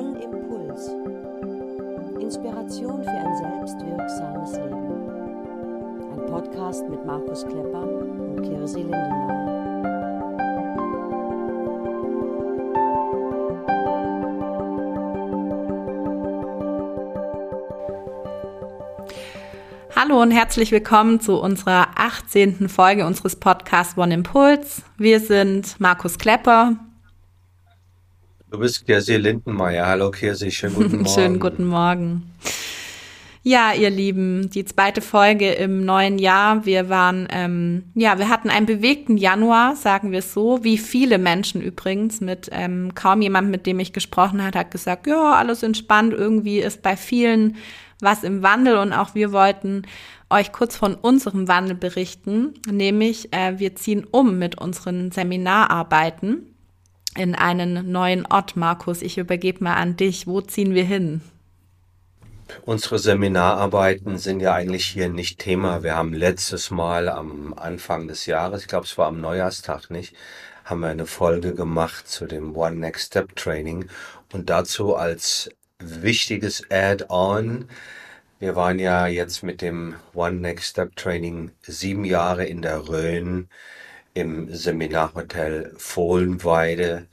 One Impuls. Inspiration für ein selbstwirksames Leben. Ein Podcast mit Markus Klepper und Kirsi Lindenmayer. Hallo und herzlich willkommen zu unserer 18. Folge unseres Podcasts One Impuls. Wir sind Markus Klepper bist Kirsi Lindenmeier. Hallo Kirsi, schönen guten Morgen. schönen guten Morgen. Ja, ihr Lieben, die zweite Folge im neuen Jahr. Wir waren, ähm, ja, wir hatten einen bewegten Januar, sagen wir es so, wie viele Menschen übrigens. Mit ähm, kaum jemand, mit dem ich gesprochen hat, hat gesagt, ja, alles entspannt. Irgendwie ist bei vielen was im Wandel und auch wir wollten euch kurz von unserem Wandel berichten, nämlich äh, wir ziehen um mit unseren Seminararbeiten in einen neuen Ort. Markus, ich übergebe mal an dich. Wo ziehen wir hin? Unsere Seminararbeiten sind ja eigentlich hier nicht Thema. Wir haben letztes Mal am Anfang des Jahres, ich glaube es war am Neujahrstag nicht, haben wir eine Folge gemacht zu dem One Next Step Training und dazu als wichtiges Add-on. Wir waren ja jetzt mit dem One Next Step Training sieben Jahre in der Rhön im Seminarhotel Fohlenweide,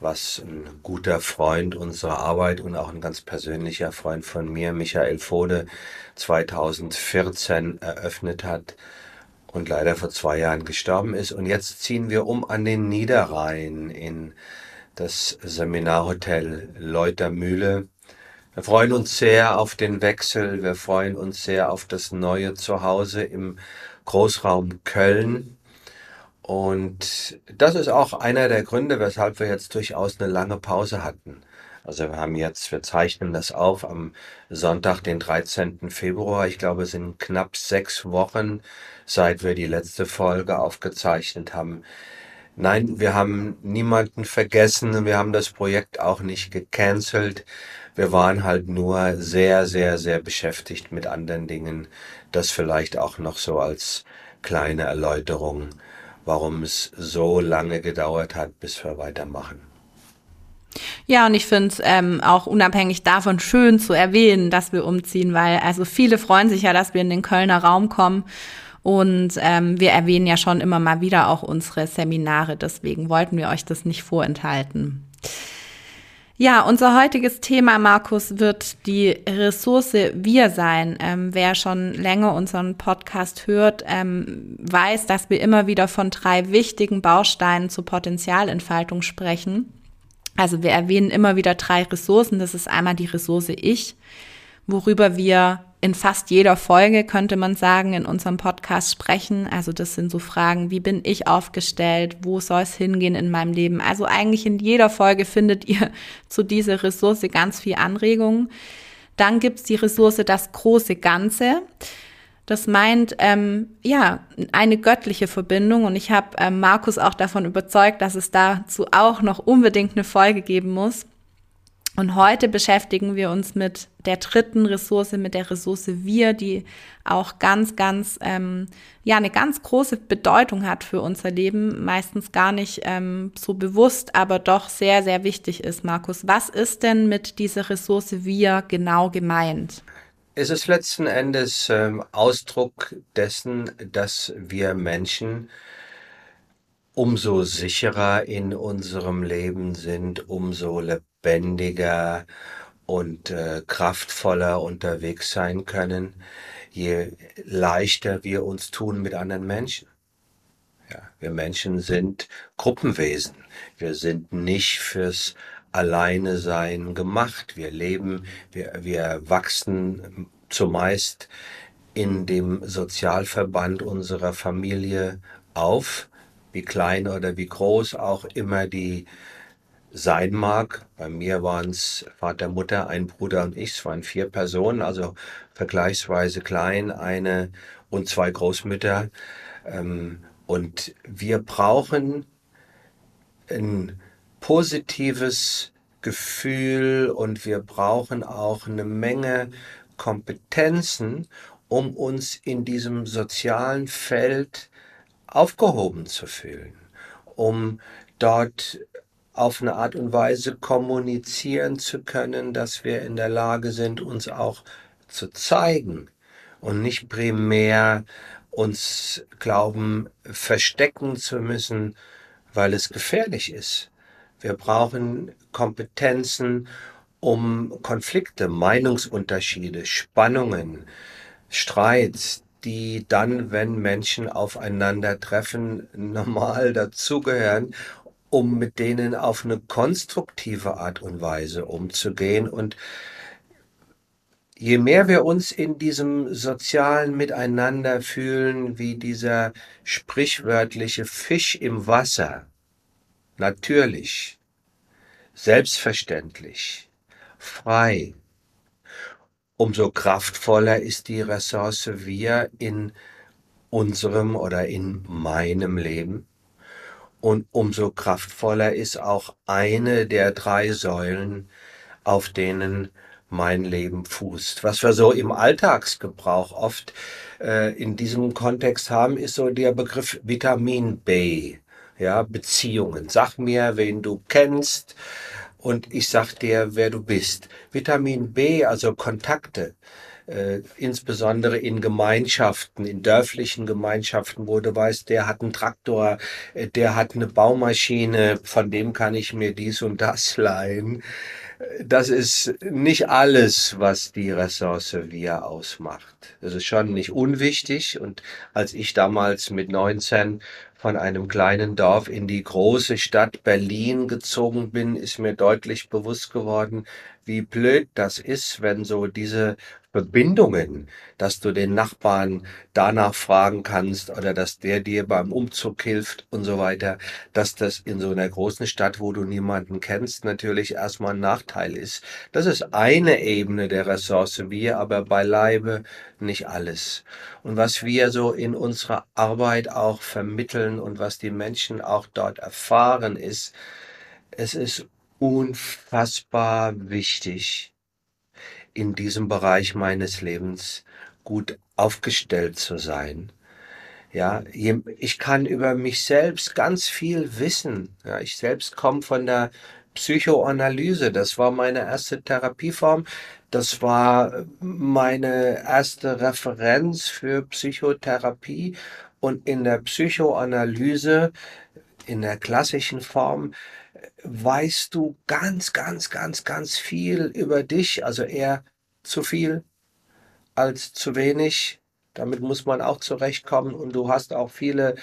was ein guter Freund unserer Arbeit und auch ein ganz persönlicher Freund von mir, Michael Fode, 2014 eröffnet hat und leider vor zwei Jahren gestorben ist. Und jetzt ziehen wir um an den Niederrhein in das Seminarhotel Leutermühle. Wir freuen uns sehr auf den Wechsel. Wir freuen uns sehr auf das neue Zuhause im Großraum Köln. Und das ist auch einer der Gründe, weshalb wir jetzt durchaus eine lange Pause hatten. Also wir haben jetzt, wir zeichnen das auf am Sonntag, den 13. Februar. Ich glaube, es sind knapp sechs Wochen, seit wir die letzte Folge aufgezeichnet haben. Nein, wir haben niemanden vergessen. Wir haben das Projekt auch nicht gecancelt. Wir waren halt nur sehr, sehr, sehr beschäftigt mit anderen Dingen. Das vielleicht auch noch so als kleine Erläuterung warum es so lange gedauert hat, bis wir weitermachen. Ja, und ich finde es ähm, auch unabhängig davon schön zu erwähnen, dass wir umziehen, weil also viele freuen sich ja, dass wir in den Kölner Raum kommen. Und ähm, wir erwähnen ja schon immer mal wieder auch unsere Seminare. Deswegen wollten wir euch das nicht vorenthalten. Ja, unser heutiges Thema, Markus, wird die Ressource Wir sein. Ähm, wer schon länger unseren Podcast hört, ähm, weiß, dass wir immer wieder von drei wichtigen Bausteinen zur Potenzialentfaltung sprechen. Also wir erwähnen immer wieder drei Ressourcen. Das ist einmal die Ressource Ich, worüber wir in fast jeder Folge, könnte man sagen, in unserem Podcast sprechen. Also das sind so Fragen, wie bin ich aufgestellt, wo soll es hingehen in meinem Leben. Also eigentlich in jeder Folge findet ihr zu dieser Ressource ganz viel Anregungen. Dann gibt's die Ressource das große Ganze. Das meint ähm, ja eine göttliche Verbindung und ich habe ähm, Markus auch davon überzeugt, dass es dazu auch noch unbedingt eine Folge geben muss. Und heute beschäftigen wir uns mit der dritten Ressource, mit der Ressource Wir, die auch ganz, ganz, ähm, ja, eine ganz große Bedeutung hat für unser Leben. Meistens gar nicht ähm, so bewusst, aber doch sehr, sehr wichtig ist. Markus, was ist denn mit dieser Ressource Wir genau gemeint? Es ist letzten Endes ähm, Ausdruck dessen, dass wir Menschen umso sicherer in unserem Leben sind, umso lebendiger und äh, kraftvoller unterwegs sein können, je leichter wir uns tun mit anderen Menschen. Ja, wir Menschen sind Gruppenwesen. Wir sind nicht fürs Alleine sein gemacht. Wir leben, wir, wir wachsen zumeist in dem Sozialverband unserer Familie auf, wie klein oder wie groß auch immer die sein mag. Bei mir waren es Vater, Mutter, ein Bruder und ich. Es waren vier Personen, also vergleichsweise klein, eine und zwei Großmütter. Ähm, und wir brauchen ein positives Gefühl und wir brauchen auch eine Menge Kompetenzen, um uns in diesem sozialen Feld aufgehoben zu fühlen, um dort auf eine Art und Weise kommunizieren zu können, dass wir in der Lage sind, uns auch zu zeigen und nicht primär uns glauben, verstecken zu müssen, weil es gefährlich ist. Wir brauchen Kompetenzen, um Konflikte, Meinungsunterschiede, Spannungen, Streits, die dann, wenn Menschen aufeinandertreffen, normal dazugehören, um mit denen auf eine konstruktive Art und Weise umzugehen. Und je mehr wir uns in diesem sozialen Miteinander fühlen, wie dieser sprichwörtliche Fisch im Wasser, natürlich, selbstverständlich, frei, umso kraftvoller ist die Ressource wir in unserem oder in meinem Leben. Und umso kraftvoller ist auch eine der drei Säulen, auf denen mein Leben fußt. Was wir so im Alltagsgebrauch oft äh, in diesem Kontext haben, ist so der Begriff Vitamin B. Ja, Beziehungen. Sag mir, wen du kennst und ich sag dir, wer du bist. Vitamin B, also Kontakte, äh, insbesondere in Gemeinschaften, in dörflichen Gemeinschaften, wo du weißt, der hat einen Traktor, äh, der hat eine Baumaschine, von dem kann ich mir dies und das leihen das ist nicht alles, was die Ressource wir ausmacht. Das ist schon nicht unwichtig. Und als ich damals mit 19 von einem kleinen Dorf in die große Stadt Berlin gezogen bin, ist mir deutlich bewusst geworden, wie blöd das ist, wenn so diese Verbindungen, dass du den Nachbarn danach fragen kannst oder dass der dir beim Umzug hilft und so weiter, dass das in so einer großen Stadt, wo du niemanden kennst, natürlich erstmal ein Nachteil ist. Das ist eine Ebene der Ressource, wir aber beileibe nicht alles. Und was wir so in unserer Arbeit auch vermitteln und was die Menschen auch dort erfahren ist, es ist unfassbar wichtig, in diesem Bereich meines Lebens gut aufgestellt zu sein. Ja, ich kann über mich selbst ganz viel wissen. Ja, ich selbst komme von der Psychoanalyse. Das war meine erste Therapieform. Das war meine erste Referenz für Psychotherapie. Und in der Psychoanalyse, in der klassischen Form, weißt du ganz, ganz, ganz, ganz viel über dich, also eher zu viel als zu wenig. Damit muss man auch zurechtkommen und du hast auch viele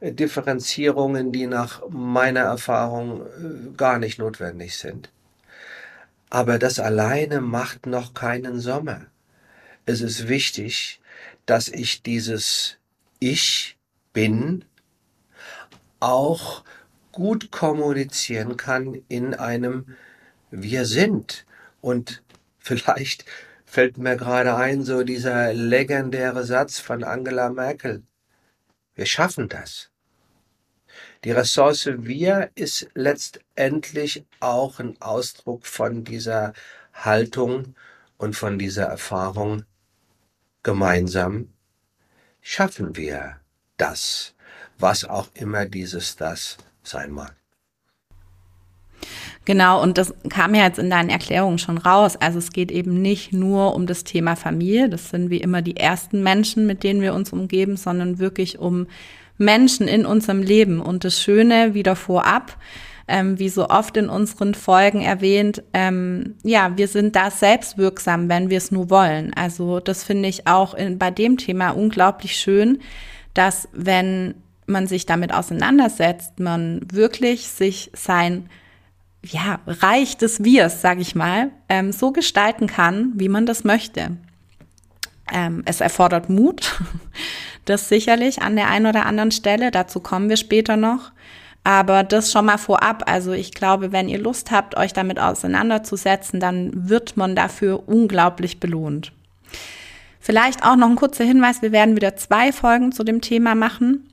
äh, Differenzierungen, die nach meiner Erfahrung äh, gar nicht notwendig sind. Aber das alleine macht noch keinen Sommer. Es ist wichtig, dass ich dieses Ich bin auch gut kommunizieren kann in einem Wir sind. Und vielleicht fällt mir gerade ein, so dieser legendäre Satz von Angela Merkel. Wir schaffen das. Die Ressource Wir ist letztendlich auch ein Ausdruck von dieser Haltung und von dieser Erfahrung. Gemeinsam schaffen wir das, was auch immer dieses das sein mag. Genau, und das kam ja jetzt in deinen Erklärungen schon raus. Also es geht eben nicht nur um das Thema Familie, das sind wie immer die ersten Menschen, mit denen wir uns umgeben, sondern wirklich um Menschen in unserem Leben. Und das Schöne wieder vorab, ähm, wie so oft in unseren Folgen erwähnt, ähm, ja, wir sind da selbstwirksam, wenn wir es nur wollen. Also das finde ich auch in, bei dem Thema unglaublich schön, dass wenn man sich damit auseinandersetzt, man wirklich sich sein ja, Reich des Wirs, sage ich mal, ähm, so gestalten kann, wie man das möchte. Ähm, es erfordert Mut, das sicherlich an der einen oder anderen Stelle, dazu kommen wir später noch. Aber das schon mal vorab. Also ich glaube, wenn ihr Lust habt, euch damit auseinanderzusetzen, dann wird man dafür unglaublich belohnt. Vielleicht auch noch ein kurzer Hinweis, wir werden wieder zwei Folgen zu dem Thema machen.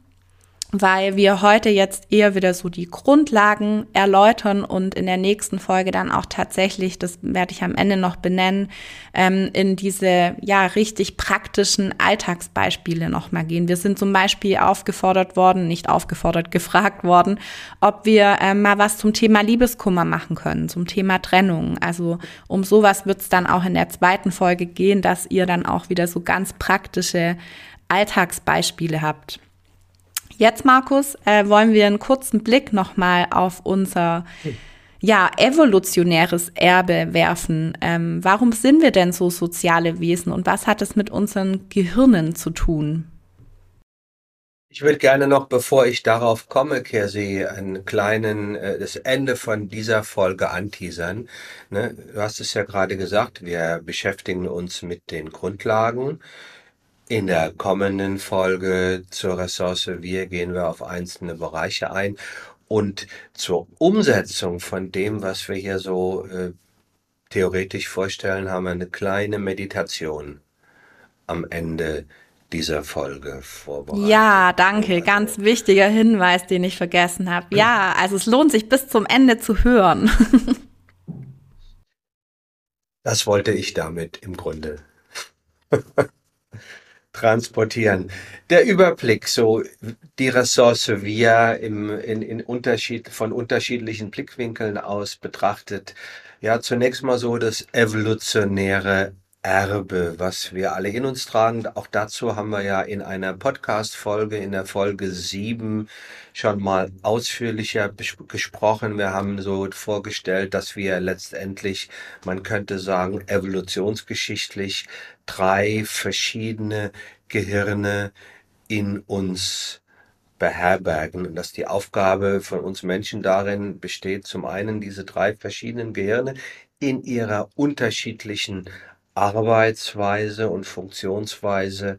Weil wir heute jetzt eher wieder so die Grundlagen erläutern und in der nächsten Folge dann auch tatsächlich, das werde ich am Ende noch benennen, ähm, in diese ja richtig praktischen Alltagsbeispiele nochmal gehen. Wir sind zum Beispiel aufgefordert worden, nicht aufgefordert, gefragt worden, ob wir ähm, mal was zum Thema Liebeskummer machen können, zum Thema Trennung. Also um sowas wird es dann auch in der zweiten Folge gehen, dass ihr dann auch wieder so ganz praktische Alltagsbeispiele habt. Jetzt, Markus, äh, wollen wir einen kurzen Blick nochmal auf unser ja, evolutionäres Erbe werfen. Ähm, warum sind wir denn so soziale Wesen und was hat es mit unseren Gehirnen zu tun? Ich würde gerne noch, bevor ich darauf komme, Kersi, einen kleinen, äh, das Ende von dieser Folge anteasern. Ne? Du hast es ja gerade gesagt, wir beschäftigen uns mit den Grundlagen in der kommenden Folge zur Ressource Wir gehen wir auf einzelne Bereiche ein und zur Umsetzung von dem, was wir hier so äh, theoretisch vorstellen, haben wir eine kleine Meditation am Ende dieser Folge vorbereitet. Ja, danke. Ganz wichtiger Hinweis, den ich vergessen habe. Ja, also es lohnt sich bis zum Ende zu hören. das wollte ich damit im Grunde. transportieren. Der Überblick, so die Ressource wir im, in, in Unterschied, von unterschiedlichen Blickwinkeln aus betrachtet. Ja, zunächst mal so das evolutionäre Erbe, was wir alle in uns tragen. Auch dazu haben wir ja in einer Podcast-Folge, in der Folge 7 schon mal ausführlicher gesprochen. Wir haben so vorgestellt, dass wir letztendlich, man könnte sagen, evolutionsgeschichtlich drei verschiedene Gehirne in uns beherbergen und dass die Aufgabe von uns Menschen darin besteht, zum einen diese drei verschiedenen Gehirne in ihrer unterschiedlichen Arbeitsweise und Funktionsweise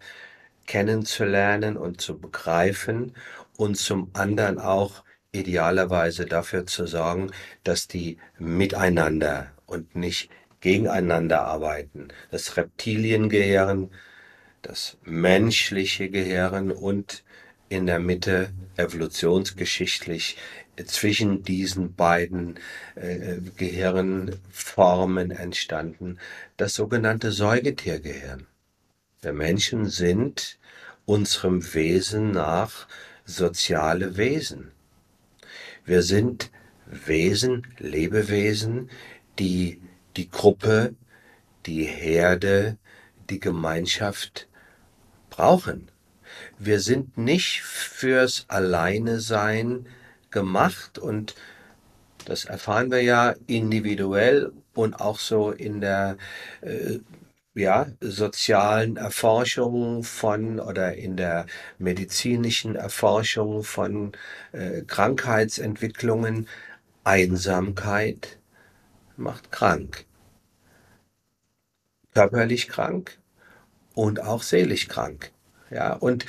kennenzulernen und zu begreifen und zum anderen auch idealerweise dafür zu sorgen, dass die miteinander und nicht gegeneinander arbeiten. Das Reptiliengehirn, das menschliche Gehirn und in der Mitte evolutionsgeschichtlich zwischen diesen beiden äh, Gehirnformen entstanden, das sogenannte Säugetiergehirn. Wir Menschen sind unserem Wesen nach soziale Wesen. Wir sind Wesen, Lebewesen, die die Gruppe, die Herde, die Gemeinschaft brauchen. Wir sind nicht fürs Alleinesein gemacht und das erfahren wir ja individuell und auch so in der äh, ja, sozialen Erforschung von oder in der medizinischen Erforschung von äh, Krankheitsentwicklungen. Einsamkeit macht krank. Körperlich krank und auch seelisch krank. Ja, und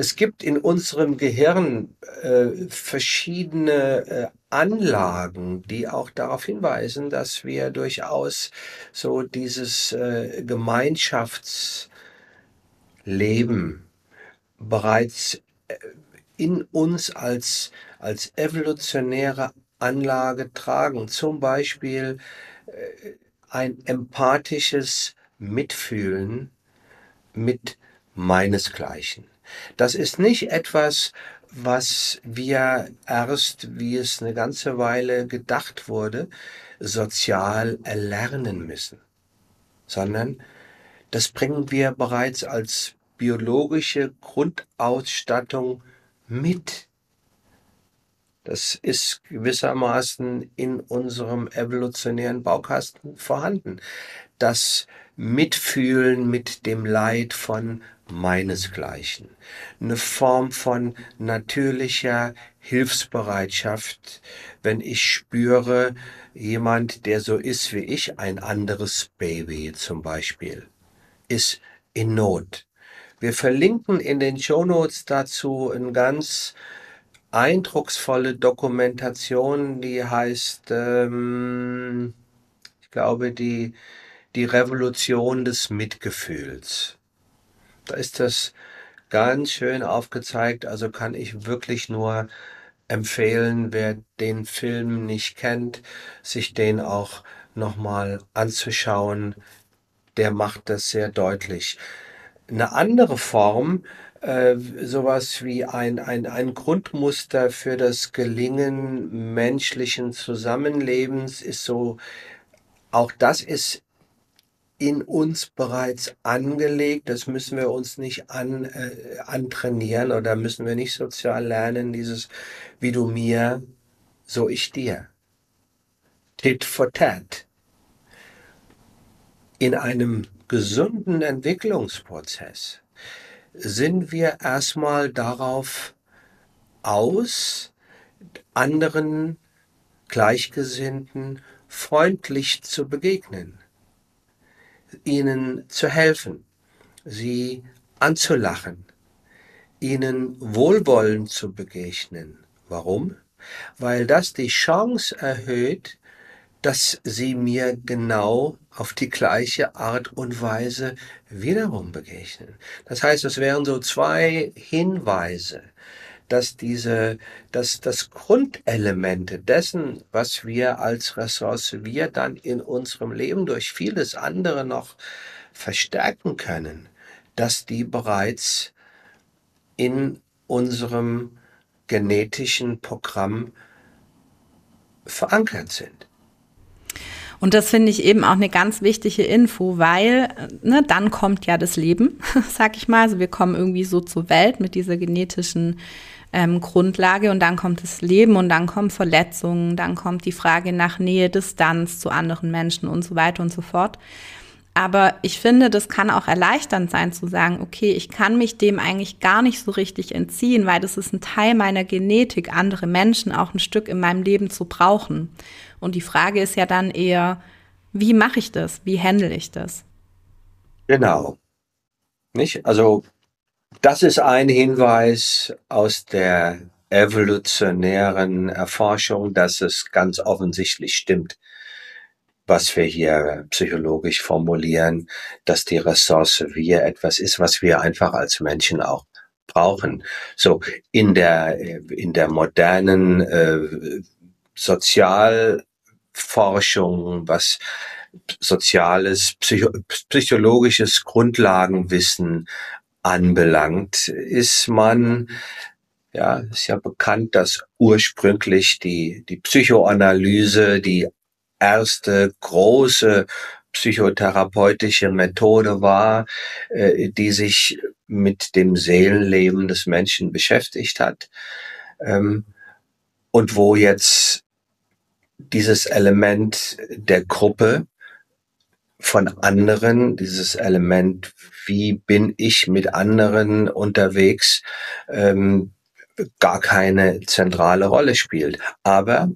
es gibt in unserem Gehirn äh, verschiedene äh, Anlagen, die auch darauf hinweisen, dass wir durchaus so dieses äh, Gemeinschaftsleben bereits äh, in uns als, als evolutionäre Anlage tragen. Zum Beispiel äh, ein empathisches Mitfühlen mit meinesgleichen. Das ist nicht etwas, was wir erst, wie es eine ganze Weile gedacht wurde, sozial erlernen müssen, sondern das bringen wir bereits als biologische Grundausstattung mit. Das ist gewissermaßen in unserem evolutionären Baukasten vorhanden. Das Mitfühlen mit dem Leid von meinesgleichen. Eine Form von natürlicher Hilfsbereitschaft, wenn ich spüre, jemand, der so ist wie ich, ein anderes Baby zum Beispiel, ist in Not. Wir verlinken in den Show Notes dazu ein ganz eindrucksvolle Dokumentation, die heißt, ähm, ich glaube, die, die Revolution des Mitgefühls. Da ist das ganz schön aufgezeigt. Also kann ich wirklich nur empfehlen, wer den Film nicht kennt, sich den auch nochmal anzuschauen. Der macht das sehr deutlich. Eine andere Form, äh, sowas wie ein, ein, ein Grundmuster für das Gelingen menschlichen Zusammenlebens ist so, auch das ist in uns bereits angelegt. Das müssen wir uns nicht an, äh, antrainieren oder müssen wir nicht sozial lernen, dieses wie du mir, so ich dir. Tit for tat. In einem gesunden Entwicklungsprozess sind wir erstmal darauf aus, anderen Gleichgesinnten freundlich zu begegnen ihnen zu helfen, sie anzulachen, ihnen wohlwollend zu begegnen. Warum? Weil das die Chance erhöht, dass sie mir genau auf die gleiche Art und Weise wiederum begegnen. Das heißt, es wären so zwei Hinweise, dass diese, dass das Grundelemente dessen, was wir als Ressource wir dann in unserem Leben durch vieles andere noch verstärken können, dass die bereits in unserem genetischen Programm verankert sind. Und das finde ich eben auch eine ganz wichtige Info, weil ne, dann kommt ja das Leben, sag ich mal. Also wir kommen irgendwie so zur Welt mit dieser genetischen ähm, Grundlage und dann kommt das Leben und dann kommen Verletzungen, dann kommt die Frage nach Nähe, Distanz zu anderen Menschen und so weiter und so fort. Aber ich finde, das kann auch erleichternd sein zu sagen, okay, ich kann mich dem eigentlich gar nicht so richtig entziehen, weil das ist ein Teil meiner Genetik, andere Menschen auch ein Stück in meinem Leben zu brauchen. Und die Frage ist ja dann eher, wie mache ich das? Wie handle ich das? Genau. Nicht? Also das ist ein Hinweis aus der evolutionären Erforschung, dass es ganz offensichtlich stimmt, was wir hier psychologisch formulieren, dass die Ressource wir etwas ist, was wir einfach als Menschen auch brauchen. So in der in der modernen äh, Sozialforschung, was soziales, psycho psychologisches Grundlagenwissen anbelangt, ist man, ja, ist ja bekannt, dass ursprünglich die, die Psychoanalyse die erste große psychotherapeutische Methode war, äh, die sich mit dem Seelenleben des Menschen beschäftigt hat. Ähm, und wo jetzt dieses Element der Gruppe von anderen, dieses Element, wie bin ich mit anderen unterwegs, ähm, gar keine zentrale Rolle spielt. Aber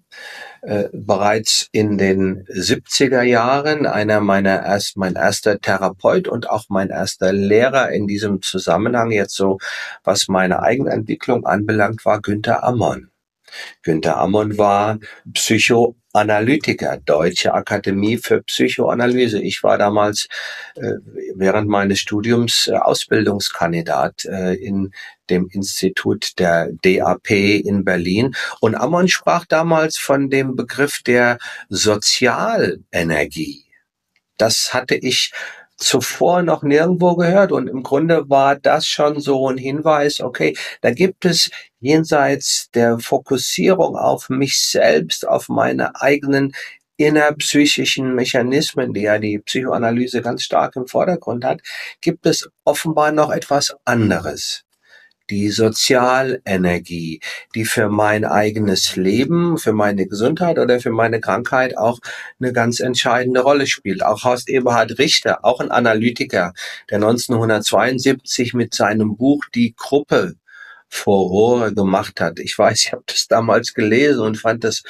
äh, bereits in den 70er Jahren einer meiner erst mein erster Therapeut und auch mein erster Lehrer in diesem Zusammenhang jetzt so was meine Eigenentwicklung anbelangt war Günther Ammon. Günther Ammon war Psychoanalytiker, Deutsche Akademie für Psychoanalyse. Ich war damals äh, während meines Studiums äh, Ausbildungskandidat äh, in dem Institut der DAP in Berlin. Und Ammon sprach damals von dem Begriff der Sozialenergie. Das hatte ich zuvor noch nirgendwo gehört. Und im Grunde war das schon so ein Hinweis, okay, da gibt es jenseits der Fokussierung auf mich selbst, auf meine eigenen innerpsychischen Mechanismen, die ja die Psychoanalyse ganz stark im Vordergrund hat, gibt es offenbar noch etwas anderes die Sozialenergie, die für mein eigenes Leben, für meine Gesundheit oder für meine Krankheit auch eine ganz entscheidende Rolle spielt. Auch Horst Eberhard Richter, auch ein Analytiker, der 1972 mit seinem Buch Die Gruppe Furore gemacht hat. Ich weiß, ich habe das damals gelesen und fand das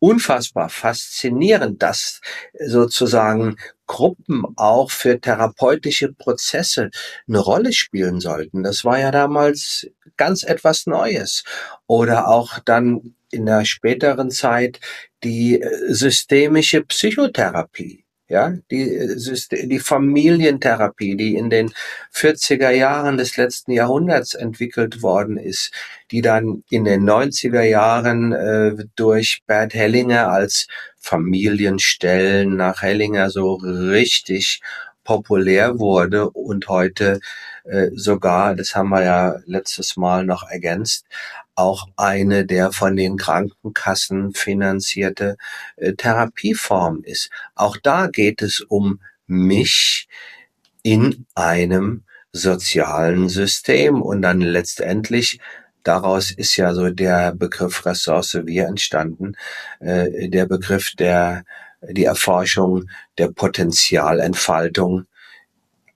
unfassbar faszinierend, dass sozusagen Gruppen auch für therapeutische Prozesse eine Rolle spielen sollten. Das war ja damals ganz etwas Neues. Oder auch dann in der späteren Zeit die äh, systemische Psychotherapie. Ja, die, die Familientherapie, die in den 40er Jahren des letzten Jahrhunderts entwickelt worden ist, die dann in den 90er Jahren äh, durch Bert Hellinger als Familienstellen nach Hellinger so richtig populär wurde und heute äh, sogar, das haben wir ja letztes Mal noch ergänzt, auch eine der von den Krankenkassen finanzierte äh, Therapieform ist. Auch da geht es um mich in einem sozialen System und dann letztendlich daraus ist ja so der Begriff Ressource wir entstanden, äh, der Begriff der die Erforschung der Potenzialentfaltung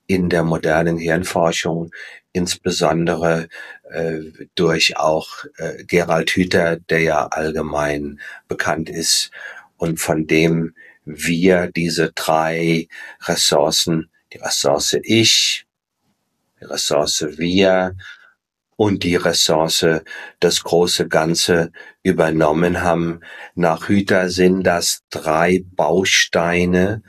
in der modernen Hirnforschung, insbesondere äh, durch auch äh, Gerald Hüther, der ja allgemein bekannt ist und von dem wir diese drei Ressourcen, die Ressource Ich, die Ressource Wir und die Ressource das große Ganze übernommen haben. Nach Hüther sind das drei Bausteine,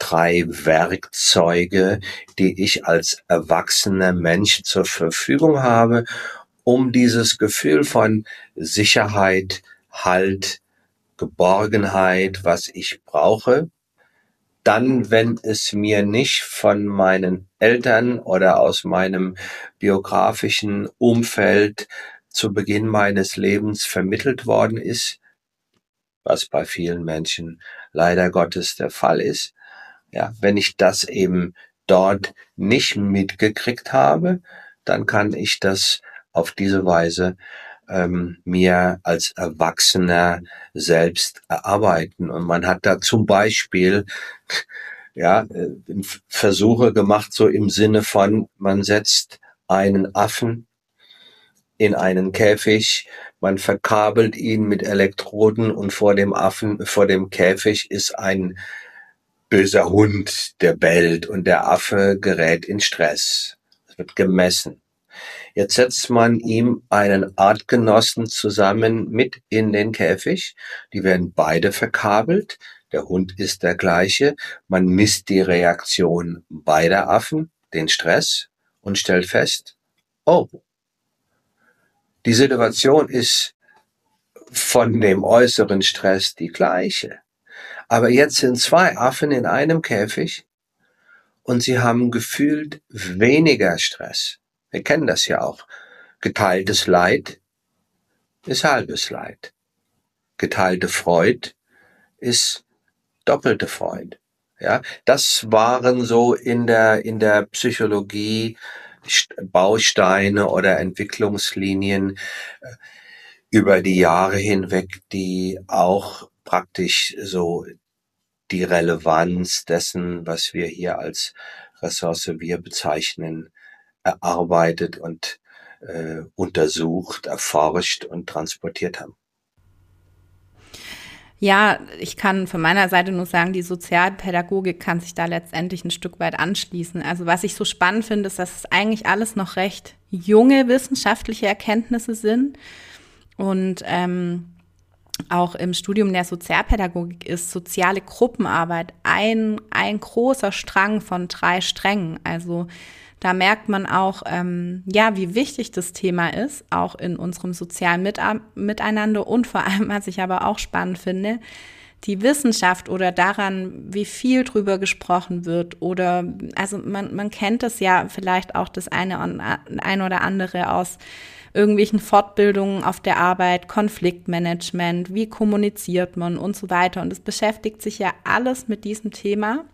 drei Werkzeuge, die ich als erwachsener Mensch zur Verfügung habe, um dieses Gefühl von Sicherheit, Halt, Geborgenheit, was ich brauche, dann, wenn es mir nicht von meinen Eltern oder aus meinem biografischen Umfeld zu Beginn meines Lebens vermittelt worden ist, was bei vielen Menschen leider Gottes der Fall ist, ja, wenn ich das eben dort nicht mitgekriegt habe, dann kann ich das auf diese Weise ähm, mir als Erwachsener selbst erarbeiten. Und man hat da zum Beispiel ja, äh, Versuche gemacht, so im Sinne von, man setzt einen Affen in einen Käfig, man verkabelt ihn mit Elektroden und vor dem Affen, vor dem Käfig ist ein böser Hund, der bellt und der Affe gerät in Stress. Es wird gemessen. Jetzt setzt man ihm einen Artgenossen zusammen mit in den Käfig. Die werden beide verkabelt. Der Hund ist der gleiche. Man misst die Reaktion beider Affen, den Stress und stellt fest, oh, die Situation ist von dem äußeren Stress die gleiche. Aber jetzt sind zwei Affen in einem Käfig und sie haben gefühlt weniger Stress. Wir kennen das ja auch. Geteiltes Leid ist halbes Leid. Geteilte Freud ist doppelte Freud. Ja, das waren so in der, in der Psychologie Bausteine oder Entwicklungslinien äh, über die Jahre hinweg, die auch praktisch so die Relevanz dessen, was wir hier als Ressource wir bezeichnen, erarbeitet und äh, untersucht, erforscht und transportiert haben. Ja, ich kann von meiner Seite nur sagen, die Sozialpädagogik kann sich da letztendlich ein Stück weit anschließen. Also was ich so spannend finde, ist, dass es eigentlich alles noch recht junge wissenschaftliche Erkenntnisse sind. Und ähm, auch im Studium der Sozialpädagogik ist soziale Gruppenarbeit ein, ein großer Strang von drei Strängen. Also da merkt man auch, ähm, ja, wie wichtig das Thema ist, auch in unserem sozialen Mit Miteinander und vor allem, was ich aber auch spannend finde, die Wissenschaft oder daran, wie viel drüber gesprochen wird oder, also man, man kennt es ja vielleicht auch das eine, ein oder andere aus irgendwelchen Fortbildungen auf der Arbeit, Konfliktmanagement, wie kommuniziert man und so weiter. Und es beschäftigt sich ja alles mit diesem Thema.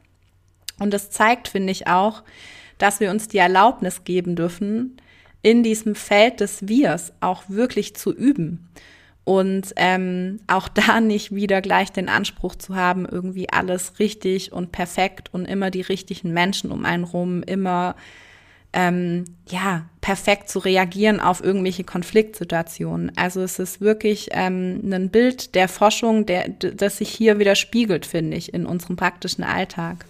Und das zeigt, finde ich, auch, dass wir uns die Erlaubnis geben dürfen, in diesem Feld des Wirs auch wirklich zu üben und ähm, auch da nicht wieder gleich den Anspruch zu haben, irgendwie alles richtig und perfekt und immer die richtigen Menschen um einen rum, immer ähm, ja perfekt zu reagieren auf irgendwelche Konfliktsituationen. Also es ist wirklich ähm, ein Bild der Forschung, der, das sich hier widerspiegelt, finde ich, in unserem praktischen Alltag.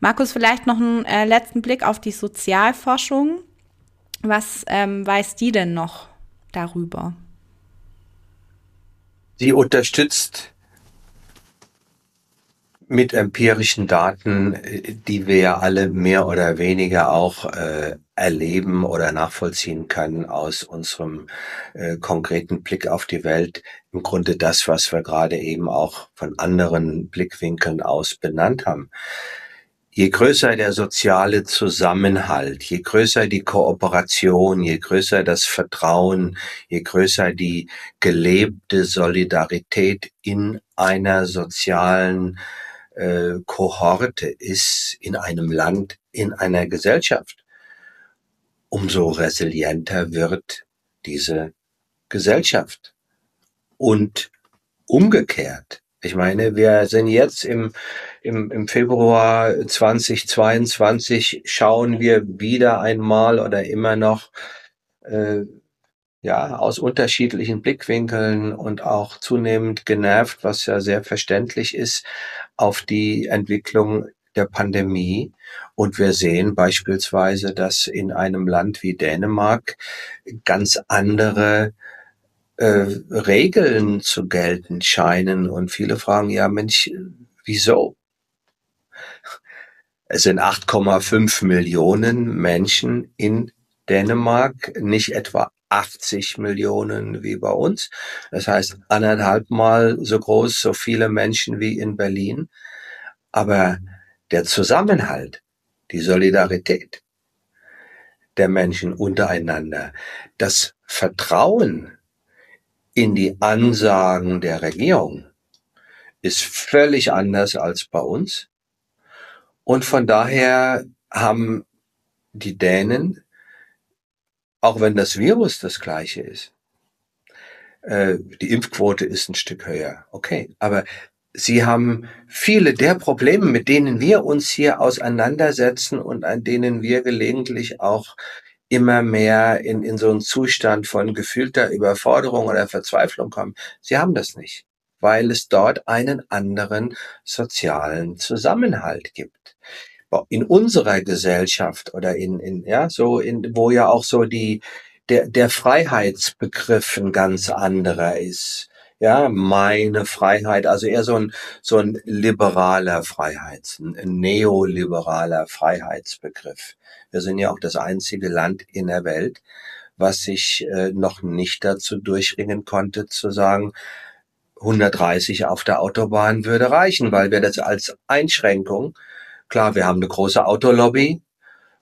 Markus, vielleicht noch einen äh, letzten Blick auf die Sozialforschung. Was ähm, weiß die denn noch darüber? Sie unterstützt mit empirischen Daten, die wir ja alle mehr oder weniger auch äh, erleben oder nachvollziehen können aus unserem äh, konkreten Blick auf die Welt, im Grunde das, was wir gerade eben auch von anderen Blickwinkeln aus benannt haben. Je größer der soziale Zusammenhalt, je größer die Kooperation, je größer das Vertrauen, je größer die gelebte Solidarität in einer sozialen äh, Kohorte ist, in einem Land, in einer Gesellschaft, umso resilienter wird diese Gesellschaft. Und umgekehrt, ich meine, wir sind jetzt im, im, im Februar 2022, schauen wir wieder einmal oder immer noch äh, ja, aus unterschiedlichen Blickwinkeln und auch zunehmend genervt, was ja sehr verständlich ist, auf die Entwicklung der Pandemie. Und wir sehen beispielsweise, dass in einem Land wie Dänemark ganz andere äh, Regeln zu gelten scheinen. Und viele fragen, ja Mensch, wieso? Es sind 8,5 Millionen Menschen in Dänemark, nicht etwa 80 Millionen wie bei uns. Das heißt anderthalb Mal so groß, so viele Menschen wie in Berlin. Aber der Zusammenhalt, die Solidarität der Menschen untereinander, das Vertrauen in die Ansagen der Regierung ist völlig anders als bei uns. Und von daher haben die Dänen, auch wenn das Virus das gleiche ist, äh, die Impfquote ist ein Stück höher, okay, aber sie haben viele der Probleme, mit denen wir uns hier auseinandersetzen und an denen wir gelegentlich auch immer mehr in, in so einen Zustand von gefühlter Überforderung oder Verzweiflung kommen. Sie haben das nicht, weil es dort einen anderen sozialen Zusammenhalt gibt. In unserer Gesellschaft oder in, in ja, so in, wo ja auch so die, der, der Freiheitsbegriff ein ganz anderer ist ja, meine Freiheit, also eher so ein, so ein liberaler Freiheits, ein neoliberaler Freiheitsbegriff. Wir sind ja auch das einzige Land in der Welt, was sich äh, noch nicht dazu durchringen konnte, zu sagen, 130 auf der Autobahn würde reichen, weil wir das als Einschränkung, klar, wir haben eine große Autolobby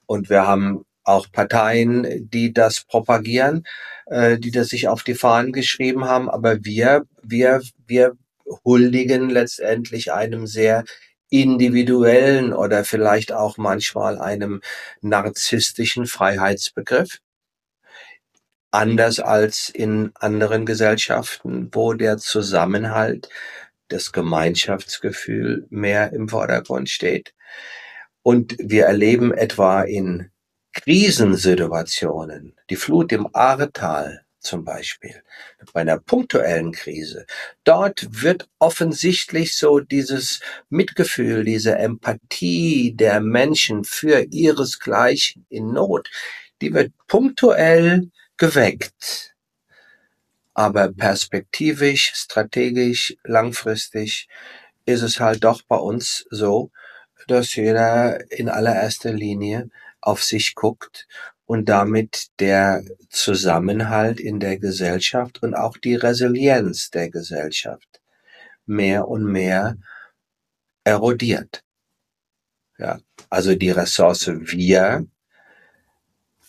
und wir haben auch Parteien, die das propagieren, äh, die das sich auf die Fahnen geschrieben haben. Aber wir, wir, wir huldigen letztendlich einem sehr individuellen oder vielleicht auch manchmal einem narzisstischen Freiheitsbegriff. Anders als in anderen Gesellschaften, wo der Zusammenhalt, das Gemeinschaftsgefühl mehr im Vordergrund steht. Und wir erleben etwa in Krisensituationen, die Flut im Ahrtal zum Beispiel, bei einer punktuellen Krise, dort wird offensichtlich so dieses Mitgefühl, diese Empathie der Menschen für ihresgleichen in Not, die wird punktuell geweckt. Aber perspektivisch, strategisch, langfristig ist es halt doch bei uns so, dass jeder in allererster Linie auf sich guckt und damit der Zusammenhalt in der Gesellschaft und auch die Resilienz der Gesellschaft mehr und mehr erodiert. Ja, also die Ressource wir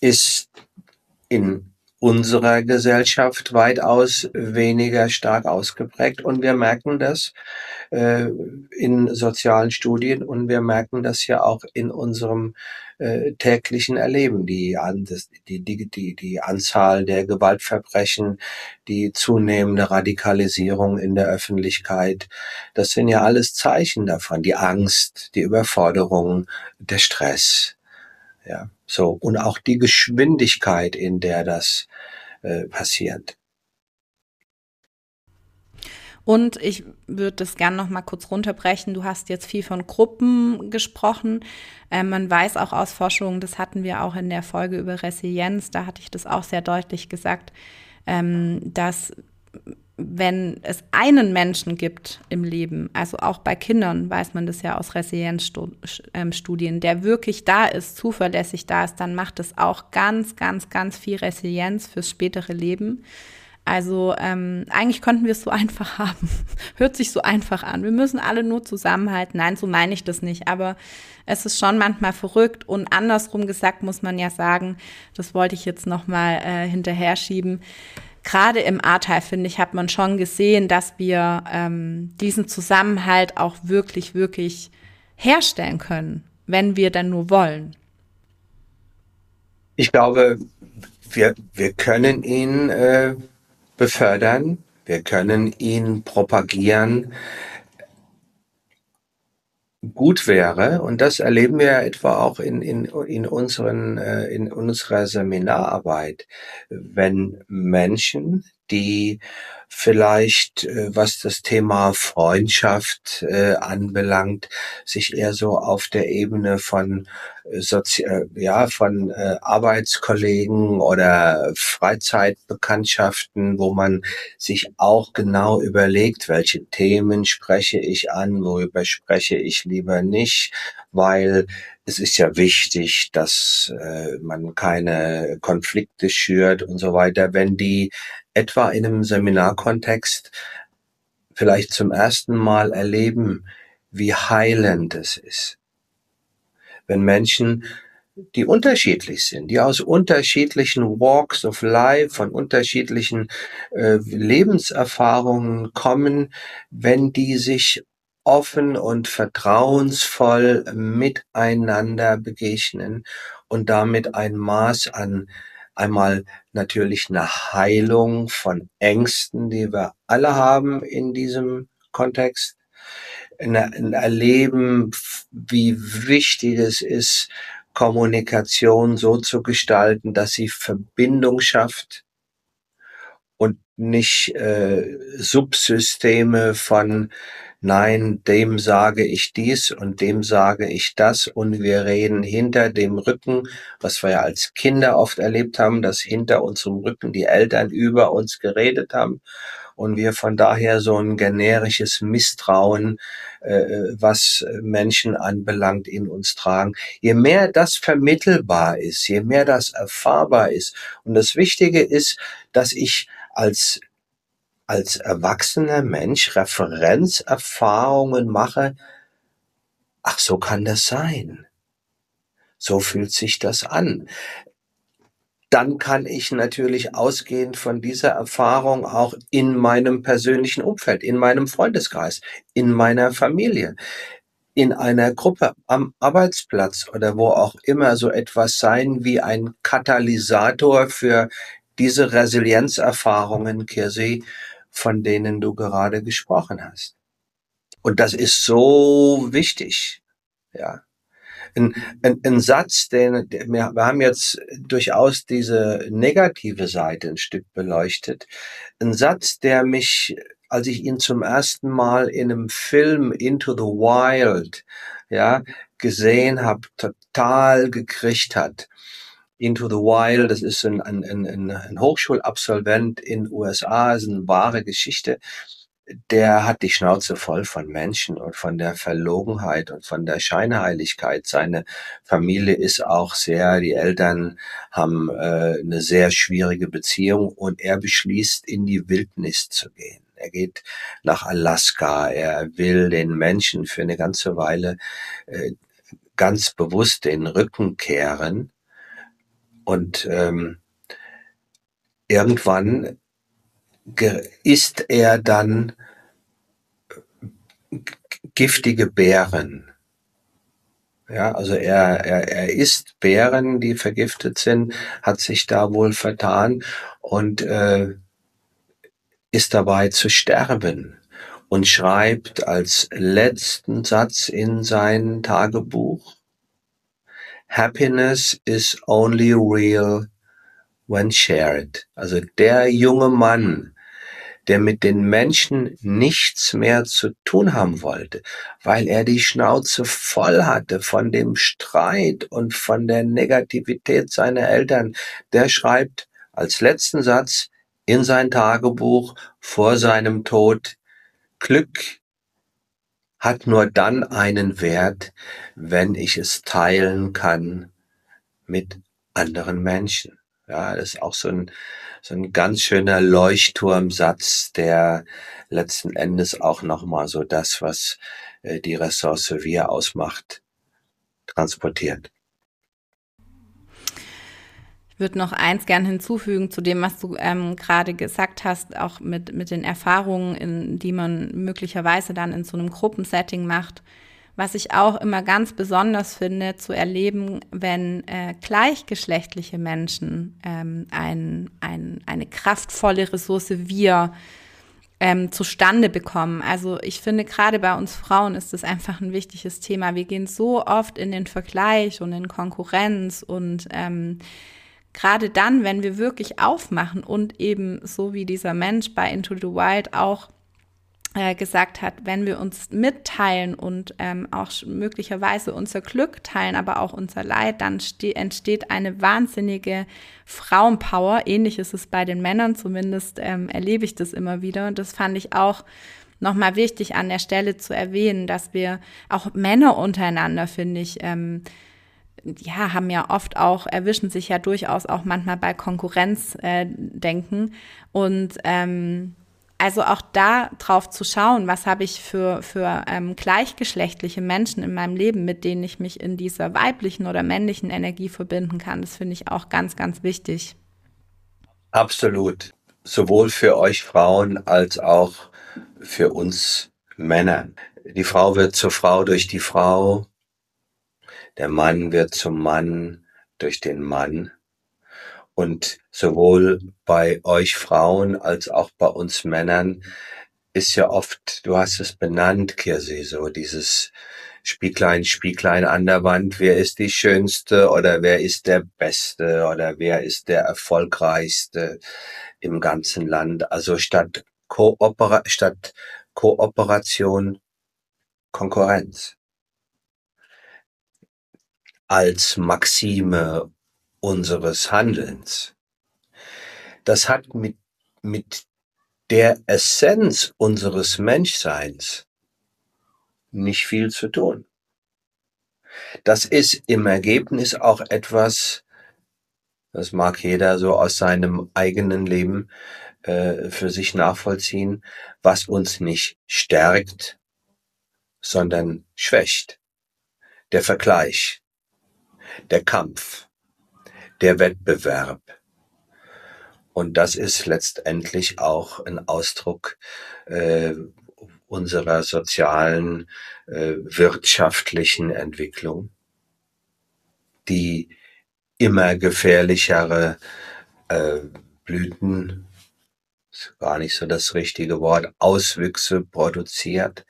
ist in unserer Gesellschaft weitaus weniger stark ausgeprägt. Und wir merken das äh, in sozialen Studien und wir merken das ja auch in unserem äh, täglichen Erleben. Die, die, die, die, die Anzahl der Gewaltverbrechen, die zunehmende Radikalisierung in der Öffentlichkeit, das sind ja alles Zeichen davon. Die Angst, die Überforderung, der Stress. Ja, so. Und auch die Geschwindigkeit, in der das äh, passiert. Und ich würde das gerne noch mal kurz runterbrechen. Du hast jetzt viel von Gruppen gesprochen. Ähm, man weiß auch aus Forschung, das hatten wir auch in der Folge über Resilienz, da hatte ich das auch sehr deutlich gesagt, ähm, dass wenn es einen Menschen gibt im Leben, also auch bei Kindern weiß man das ja aus Resilienzstudien, der wirklich da ist, zuverlässig da ist, dann macht es auch ganz, ganz, ganz viel Resilienz fürs spätere Leben. Also ähm, eigentlich könnten wir es so einfach haben. Hört sich so einfach an. Wir müssen alle nur zusammenhalten. Nein, so meine ich das nicht. Aber es ist schon manchmal verrückt und andersrum gesagt muss man ja sagen, das wollte ich jetzt noch mal äh, hinterher schieben gerade im Ahrtal, finde ich, hat man schon gesehen, dass wir ähm, diesen Zusammenhalt auch wirklich, wirklich herstellen können, wenn wir dann nur wollen. Ich glaube, wir, wir können ihn äh, befördern, wir können ihn propagieren gut wäre, und das erleben wir ja etwa auch in, in, in, unseren, äh, in unserer Seminararbeit, wenn Menschen, die vielleicht, äh, was das Thema Freundschaft äh, anbelangt, sich eher so auf der Ebene von äh, Sozi äh, ja von äh, Arbeitskollegen oder Freizeitbekanntschaften, wo man sich auch genau überlegt, welche Themen spreche ich an, worüber spreche ich lieber nicht, weil es ist ja wichtig, dass äh, man keine Konflikte schürt und so weiter. Wenn die etwa in einem Seminarkontext vielleicht zum ersten Mal erleben, wie heilend es ist. Wenn Menschen, die unterschiedlich sind, die aus unterschiedlichen Walks of Life, von unterschiedlichen äh, Lebenserfahrungen kommen, wenn die sich offen und vertrauensvoll miteinander begegnen und damit ein Maß an Einmal natürlich eine Heilung von Ängsten, die wir alle haben in diesem Kontext. Ein Erleben, wie wichtig es ist, Kommunikation so zu gestalten, dass sie Verbindung schafft und nicht äh, Subsysteme von nein, dem sage ich dies und dem sage ich das. Und wir reden hinter dem Rücken, was wir ja als Kinder oft erlebt haben, dass hinter unserem Rücken die Eltern über uns geredet haben. Und wir von daher so ein generisches Misstrauen, äh, was Menschen anbelangt, in uns tragen. Je mehr das vermittelbar ist, je mehr das erfahrbar ist. Und das Wichtige ist, dass ich als als erwachsener Mensch Referenzerfahrungen mache, ach, so kann das sein. So fühlt sich das an. Dann kann ich natürlich ausgehend von dieser Erfahrung auch in meinem persönlichen Umfeld, in meinem Freundeskreis, in meiner Familie, in einer Gruppe, am Arbeitsplatz oder wo auch immer so etwas sein wie ein Katalysator für diese Resilienzerfahrungen, Kirsi, von denen du gerade gesprochen hast. Und das ist so wichtig, ja. Ein, ein, ein Satz, den wir, wir haben jetzt durchaus diese negative Seite ein Stück beleuchtet. Ein Satz, der mich, als ich ihn zum ersten Mal in einem Film Into the Wild, ja, gesehen habe, total gekriegt hat. Into the Wild, das ist ein, ein, ein, ein Hochschulabsolvent in USA, ist eine wahre Geschichte. Der hat die Schnauze voll von Menschen und von der Verlogenheit und von der Scheinheiligkeit. Seine Familie ist auch sehr, die Eltern haben äh, eine sehr schwierige Beziehung und er beschließt, in die Wildnis zu gehen. Er geht nach Alaska. Er will den Menschen für eine ganze Weile äh, ganz bewusst den Rücken kehren und ähm, irgendwann isst er dann giftige Beeren. Ja, also er, er, er isst Beeren, die vergiftet sind, hat sich da wohl vertan und äh, ist dabei zu sterben und schreibt als letzten Satz in sein Tagebuch, Happiness is only real when shared. Also der junge Mann, der mit den Menschen nichts mehr zu tun haben wollte, weil er die Schnauze voll hatte von dem Streit und von der Negativität seiner Eltern, der schreibt als letzten Satz, in sein Tagebuch vor seinem Tod, Glück hat nur dann einen Wert, wenn ich es teilen kann mit anderen Menschen. Ja, das ist auch so ein, so ein ganz schöner Leuchtturmsatz, der letzten Endes auch nochmal so das, was äh, die Ressource wir ausmacht, transportiert. Würde noch eins gern hinzufügen zu dem, was du ähm, gerade gesagt hast, auch mit, mit den Erfahrungen, in, die man möglicherweise dann in so einem Gruppensetting macht. Was ich auch immer ganz besonders finde, zu erleben, wenn äh, gleichgeschlechtliche Menschen ähm, ein, ein, eine kraftvolle Ressource wir ähm, zustande bekommen. Also ich finde, gerade bei uns Frauen ist das einfach ein wichtiges Thema. Wir gehen so oft in den Vergleich und in Konkurrenz und ähm, gerade dann, wenn wir wirklich aufmachen und eben so wie dieser Mensch bei Into the Wild auch äh, gesagt hat, wenn wir uns mitteilen und ähm, auch möglicherweise unser Glück teilen, aber auch unser Leid, dann entsteht eine wahnsinnige Frauenpower. Ähnlich ist es bei den Männern, zumindest ähm, erlebe ich das immer wieder. Und das fand ich auch nochmal wichtig an der Stelle zu erwähnen, dass wir auch Männer untereinander, finde ich, ähm, ja, haben ja oft auch, erwischen sich ja durchaus auch manchmal bei Konkurrenz äh. Und ähm, also auch da drauf zu schauen, was habe ich für, für ähm, gleichgeschlechtliche Menschen in meinem Leben, mit denen ich mich in dieser weiblichen oder männlichen Energie verbinden kann. Das finde ich auch ganz, ganz wichtig. Absolut. Sowohl für euch Frauen als auch für uns Männer. Die Frau wird zur Frau durch die Frau der Mann wird zum Mann durch den Mann. Und sowohl bei euch Frauen als auch bei uns Männern ist ja oft, du hast es benannt, Kirsi, so dieses Spieglein, Spieglein an der Wand, wer ist die Schönste oder wer ist der Beste oder wer ist der Erfolgreichste im ganzen Land. Also statt, Koopera statt Kooperation Konkurrenz als Maxime unseres Handelns. Das hat mit, mit der Essenz unseres Menschseins nicht viel zu tun. Das ist im Ergebnis auch etwas, das mag jeder so aus seinem eigenen Leben äh, für sich nachvollziehen, was uns nicht stärkt, sondern schwächt. Der Vergleich, der Kampf, der Wettbewerb. Und das ist letztendlich auch ein Ausdruck äh, unserer sozialen, äh, wirtschaftlichen Entwicklung, die immer gefährlichere äh, Blüten, ist gar nicht so das richtige Wort, Auswüchse produziert,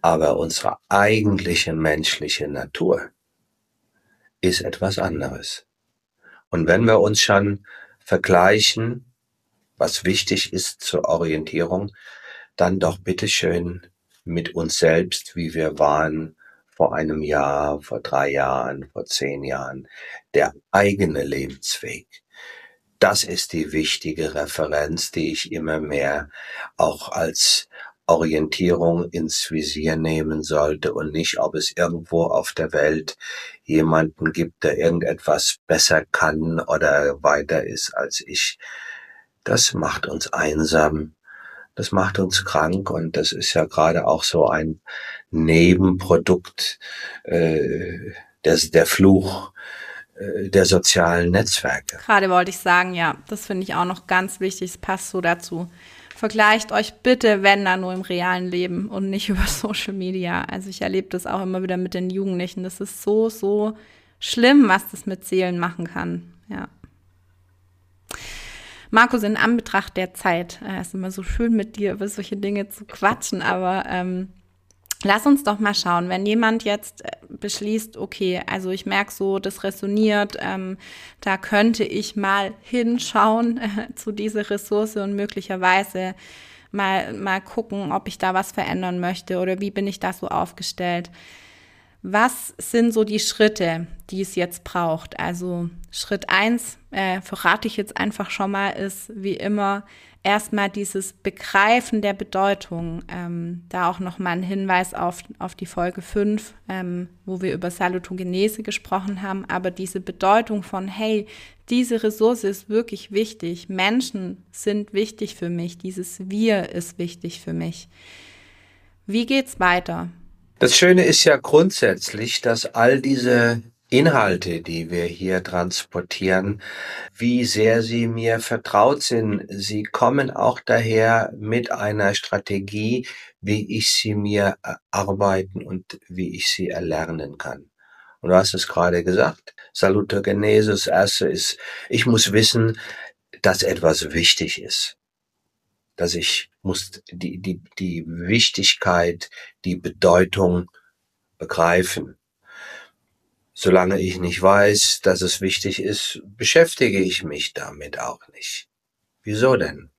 aber unsere eigentliche menschliche Natur ist etwas anderes. Und wenn wir uns schon vergleichen, was wichtig ist zur Orientierung, dann doch bitteschön mit uns selbst, wie wir waren vor einem Jahr, vor drei Jahren, vor zehn Jahren, der eigene Lebensweg. Das ist die wichtige Referenz, die ich immer mehr auch als Orientierung ins Visier nehmen sollte und nicht, ob es irgendwo auf der Welt jemanden gibt, der irgendetwas besser kann oder weiter ist als ich. Das macht uns einsam, das macht uns krank und das ist ja gerade auch so ein Nebenprodukt äh, des, der Fluch äh, der sozialen Netzwerke. Gerade wollte ich sagen, ja, das finde ich auch noch ganz wichtig, es passt so dazu. Vergleicht euch bitte, wenn dann nur im realen Leben und nicht über Social Media. Also ich erlebe das auch immer wieder mit den Jugendlichen. Das ist so, so schlimm, was das mit Seelen machen kann. Ja. Markus, in Anbetracht der Zeit, es äh, ist immer so schön mit dir über solche Dinge zu quatschen, aber ähm, Lass uns doch mal schauen, wenn jemand jetzt äh, beschließt, okay, also ich merke so, das resoniert, ähm, da könnte ich mal hinschauen äh, zu dieser Ressource und möglicherweise mal, mal gucken, ob ich da was verändern möchte oder wie bin ich da so aufgestellt. Was sind so die Schritte, die es jetzt braucht? Also Schritt eins, äh, verrate ich jetzt einfach schon mal, ist wie immer erstmal dieses Begreifen der Bedeutung. Ähm, da auch nochmal ein Hinweis auf, auf die Folge 5, ähm, wo wir über Salutogenese gesprochen haben. Aber diese Bedeutung von, hey, diese Ressource ist wirklich wichtig. Menschen sind wichtig für mich. Dieses Wir ist wichtig für mich. Wie geht's weiter? Das Schöne ist ja grundsätzlich, dass all diese Inhalte, die wir hier transportieren, wie sehr sie mir vertraut sind. Sie kommen auch daher mit einer Strategie, wie ich sie mir erarbeiten und wie ich sie erlernen kann. Und du hast es gerade gesagt. Salutogenese, das erste ist, ich muss wissen, dass etwas wichtig ist dass ich muss die, die, die Wichtigkeit, die Bedeutung begreifen. Solange ich nicht weiß, dass es wichtig ist, beschäftige ich mich damit auch nicht. Wieso denn?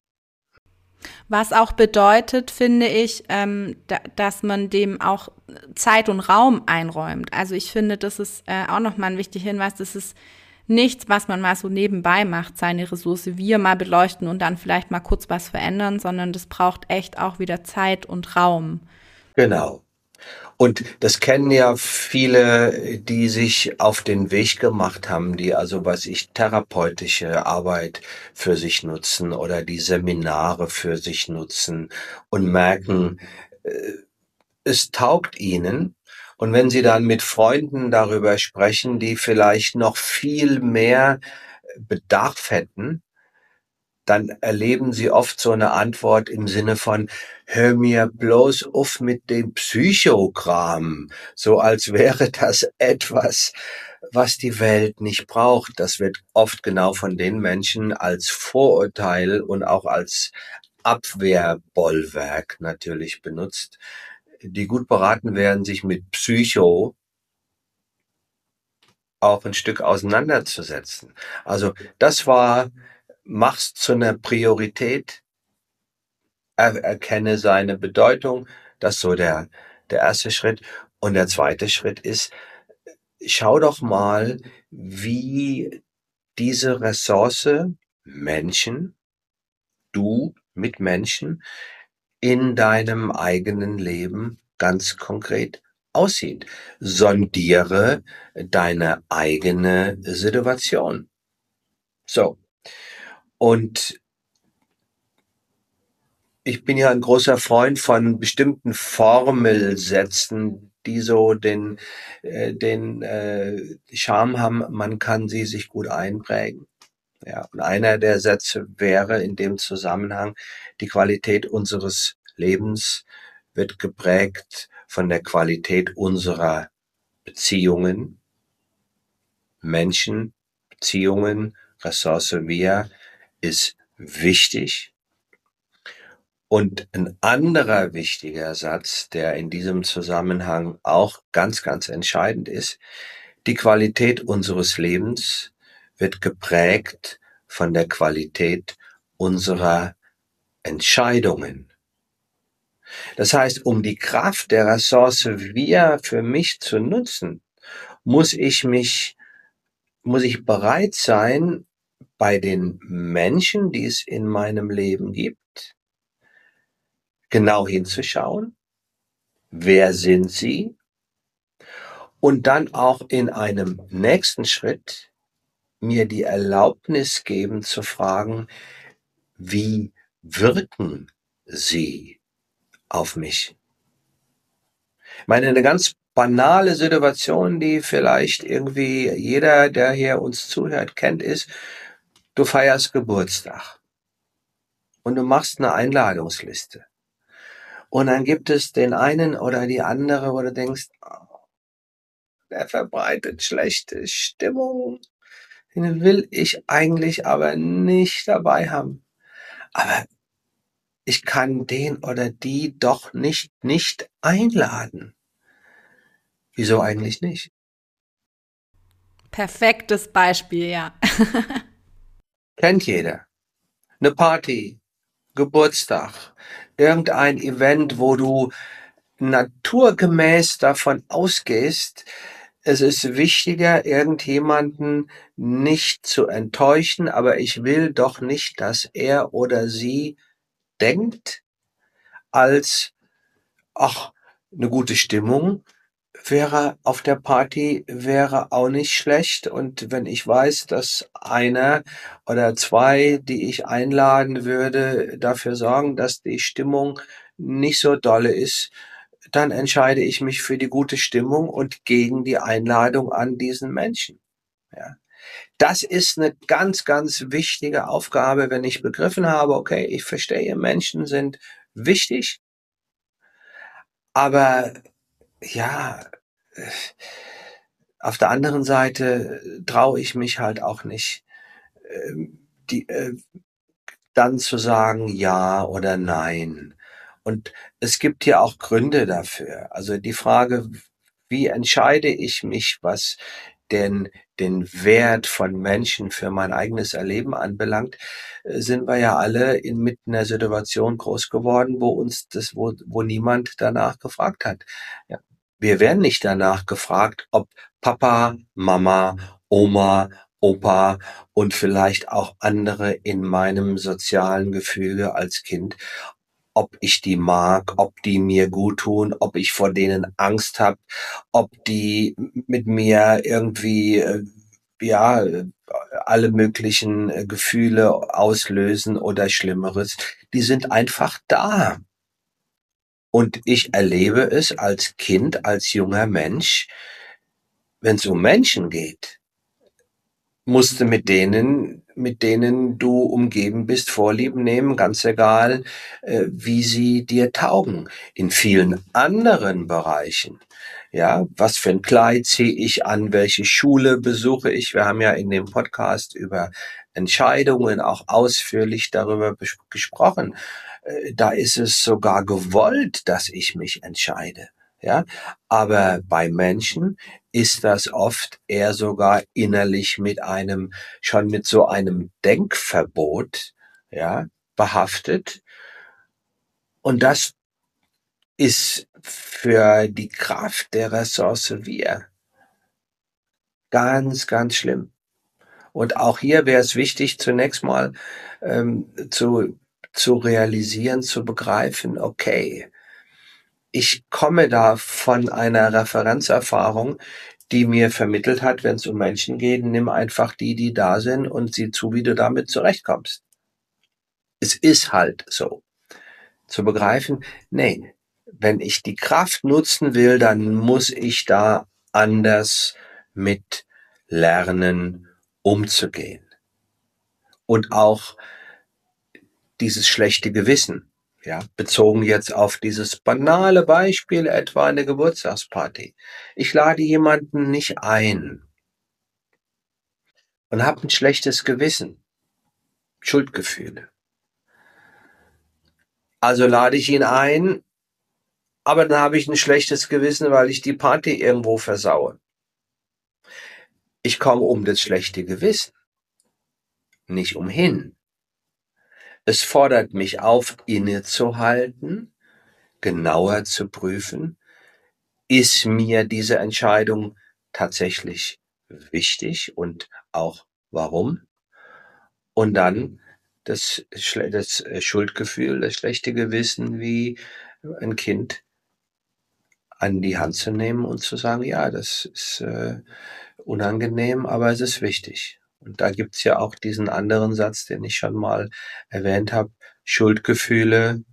Was auch bedeutet, finde ich, ähm, da, dass man dem auch Zeit und Raum einräumt. Also ich finde, das ist äh, auch nochmal ein wichtiger Hinweis, dass es nichts, was man mal so nebenbei macht, seine Ressource wir mal beleuchten und dann vielleicht mal kurz was verändern, sondern das braucht echt auch wieder Zeit und Raum. Genau. Und das kennen ja viele, die sich auf den Weg gemacht haben, die also, was ich, therapeutische Arbeit für sich nutzen oder die Seminare für sich nutzen und merken, äh, es taugt ihnen, und wenn Sie dann mit Freunden darüber sprechen, die vielleicht noch viel mehr Bedarf hätten, dann erleben Sie oft so eine Antwort im Sinne von, hör mir bloß auf mit dem Psychogramm, so als wäre das etwas, was die Welt nicht braucht. Das wird oft genau von den Menschen als Vorurteil und auch als Abwehrbollwerk natürlich benutzt die gut beraten werden, sich mit Psycho auch ein Stück auseinanderzusetzen. Also das war, mach's zu einer Priorität, er, erkenne seine Bedeutung, das ist so der, der erste Schritt. Und der zweite Schritt ist, schau doch mal, wie diese Ressource Menschen, du mit Menschen, in deinem eigenen Leben ganz konkret aussieht. Sondiere deine eigene Situation. So. Und ich bin ja ein großer Freund von bestimmten Formelsätzen, die so den, äh, den äh, Charme haben, man kann sie sich gut einprägen. Ja, und einer der Sätze wäre in dem Zusammenhang, die Qualität unseres Lebens wird geprägt von der Qualität unserer Beziehungen, Menschen, Beziehungen, Ressource wir ist wichtig. Und ein anderer wichtiger Satz, der in diesem Zusammenhang auch ganz, ganz entscheidend ist, die Qualität unseres Lebens wird geprägt von der Qualität unserer Entscheidungen. Das heißt, um die Kraft der Ressource wir für mich zu nutzen, muss ich mich, muss ich bereit sein, bei den Menschen, die es in meinem Leben gibt, genau hinzuschauen. Wer sind sie? Und dann auch in einem nächsten Schritt mir die Erlaubnis geben zu fragen, wie wirken sie auf mich? Ich meine, eine ganz banale Situation, die vielleicht irgendwie jeder, der hier uns zuhört, kennt, ist, du feierst Geburtstag und du machst eine Einladungsliste. Und dann gibt es den einen oder die andere, wo du denkst, oh, der verbreitet schlechte Stimmung, den will ich eigentlich aber nicht dabei haben. Aber ich kann den oder die doch nicht nicht einladen. Wieso eigentlich nicht? Perfektes Beispiel, ja. Kennt jeder. Eine Party, Geburtstag, irgendein Event, wo du naturgemäß davon ausgehst, es ist wichtiger, irgendjemanden nicht zu enttäuschen, aber ich will doch nicht, dass er oder sie denkt, als, ach, eine gute Stimmung wäre auf der Party wäre auch nicht schlecht. Und wenn ich weiß, dass einer oder zwei, die ich einladen würde, dafür sorgen, dass die Stimmung nicht so dolle ist, dann entscheide ich mich für die gute Stimmung und gegen die Einladung an diesen Menschen. Ja. Das ist eine ganz, ganz wichtige Aufgabe, wenn ich begriffen habe, okay, ich verstehe, Menschen sind wichtig, aber ja, auf der anderen Seite traue ich mich halt auch nicht, ähm, die, äh, dann zu sagen ja oder nein. Und es gibt ja auch Gründe dafür. Also die Frage, wie entscheide ich mich, was den, den Wert von Menschen für mein eigenes Erleben anbelangt, äh, sind wir ja alle inmitten der Situation groß geworden, wo uns das, wo, wo niemand danach gefragt hat. Ja. Wir werden nicht danach gefragt, ob Papa, Mama, Oma, Opa und vielleicht auch andere in meinem sozialen Gefüge als Kind, ob ich die mag, ob die mir gut tun, ob ich vor denen Angst habe, ob die mit mir irgendwie äh, ja alle möglichen äh, Gefühle auslösen oder Schlimmeres. Die sind einfach da. Und ich erlebe es als Kind, als junger Mensch, wenn es um Menschen geht, musste mit denen, mit denen du umgeben bist, Vorlieben nehmen, ganz egal, äh, wie sie dir taugen. In vielen anderen Bereichen, ja, was für ein Kleid ziehe ich an, welche Schule besuche ich? Wir haben ja in dem Podcast über Entscheidungen auch ausführlich darüber gesprochen. Äh, da ist es sogar gewollt, dass ich mich entscheide. Ja, aber bei Menschen ist das oft eher sogar innerlich mit einem, schon mit so einem Denkverbot, ja, behaftet. Und das ist für die Kraft der Ressource wir ganz, ganz schlimm. Und auch hier wäre es wichtig, zunächst mal ähm, zu zu realisieren, zu begreifen, okay, ich komme da von einer Referenzerfahrung, die mir vermittelt hat, wenn es um Menschen geht, nimm einfach die, die da sind und sieh zu, wie du damit zurechtkommst. Es ist halt so. Zu begreifen, nee, wenn ich die Kraft nutzen will, dann muss ich da anders mit lernen, umzugehen. Und auch dieses schlechte Gewissen. Ja, bezogen jetzt auf dieses banale Beispiel etwa eine Geburtstagsparty. Ich lade jemanden nicht ein und habe ein schlechtes Gewissen, Schuldgefühle. Also lade ich ihn ein, aber dann habe ich ein schlechtes Gewissen, weil ich die Party irgendwo versaue. Ich komme um das schlechte Gewissen, nicht umhin. Es fordert mich auf, innezuhalten, genauer zu prüfen, ist mir diese Entscheidung tatsächlich wichtig und auch warum? Und dann das, das Schuldgefühl, das schlechte Gewissen, wie ein Kind an die Hand zu nehmen und zu sagen, ja, das ist äh, unangenehm, aber es ist wichtig. Und da gibt's ja auch diesen anderen Satz, den ich schon mal erwähnt habe. Schuldgefühle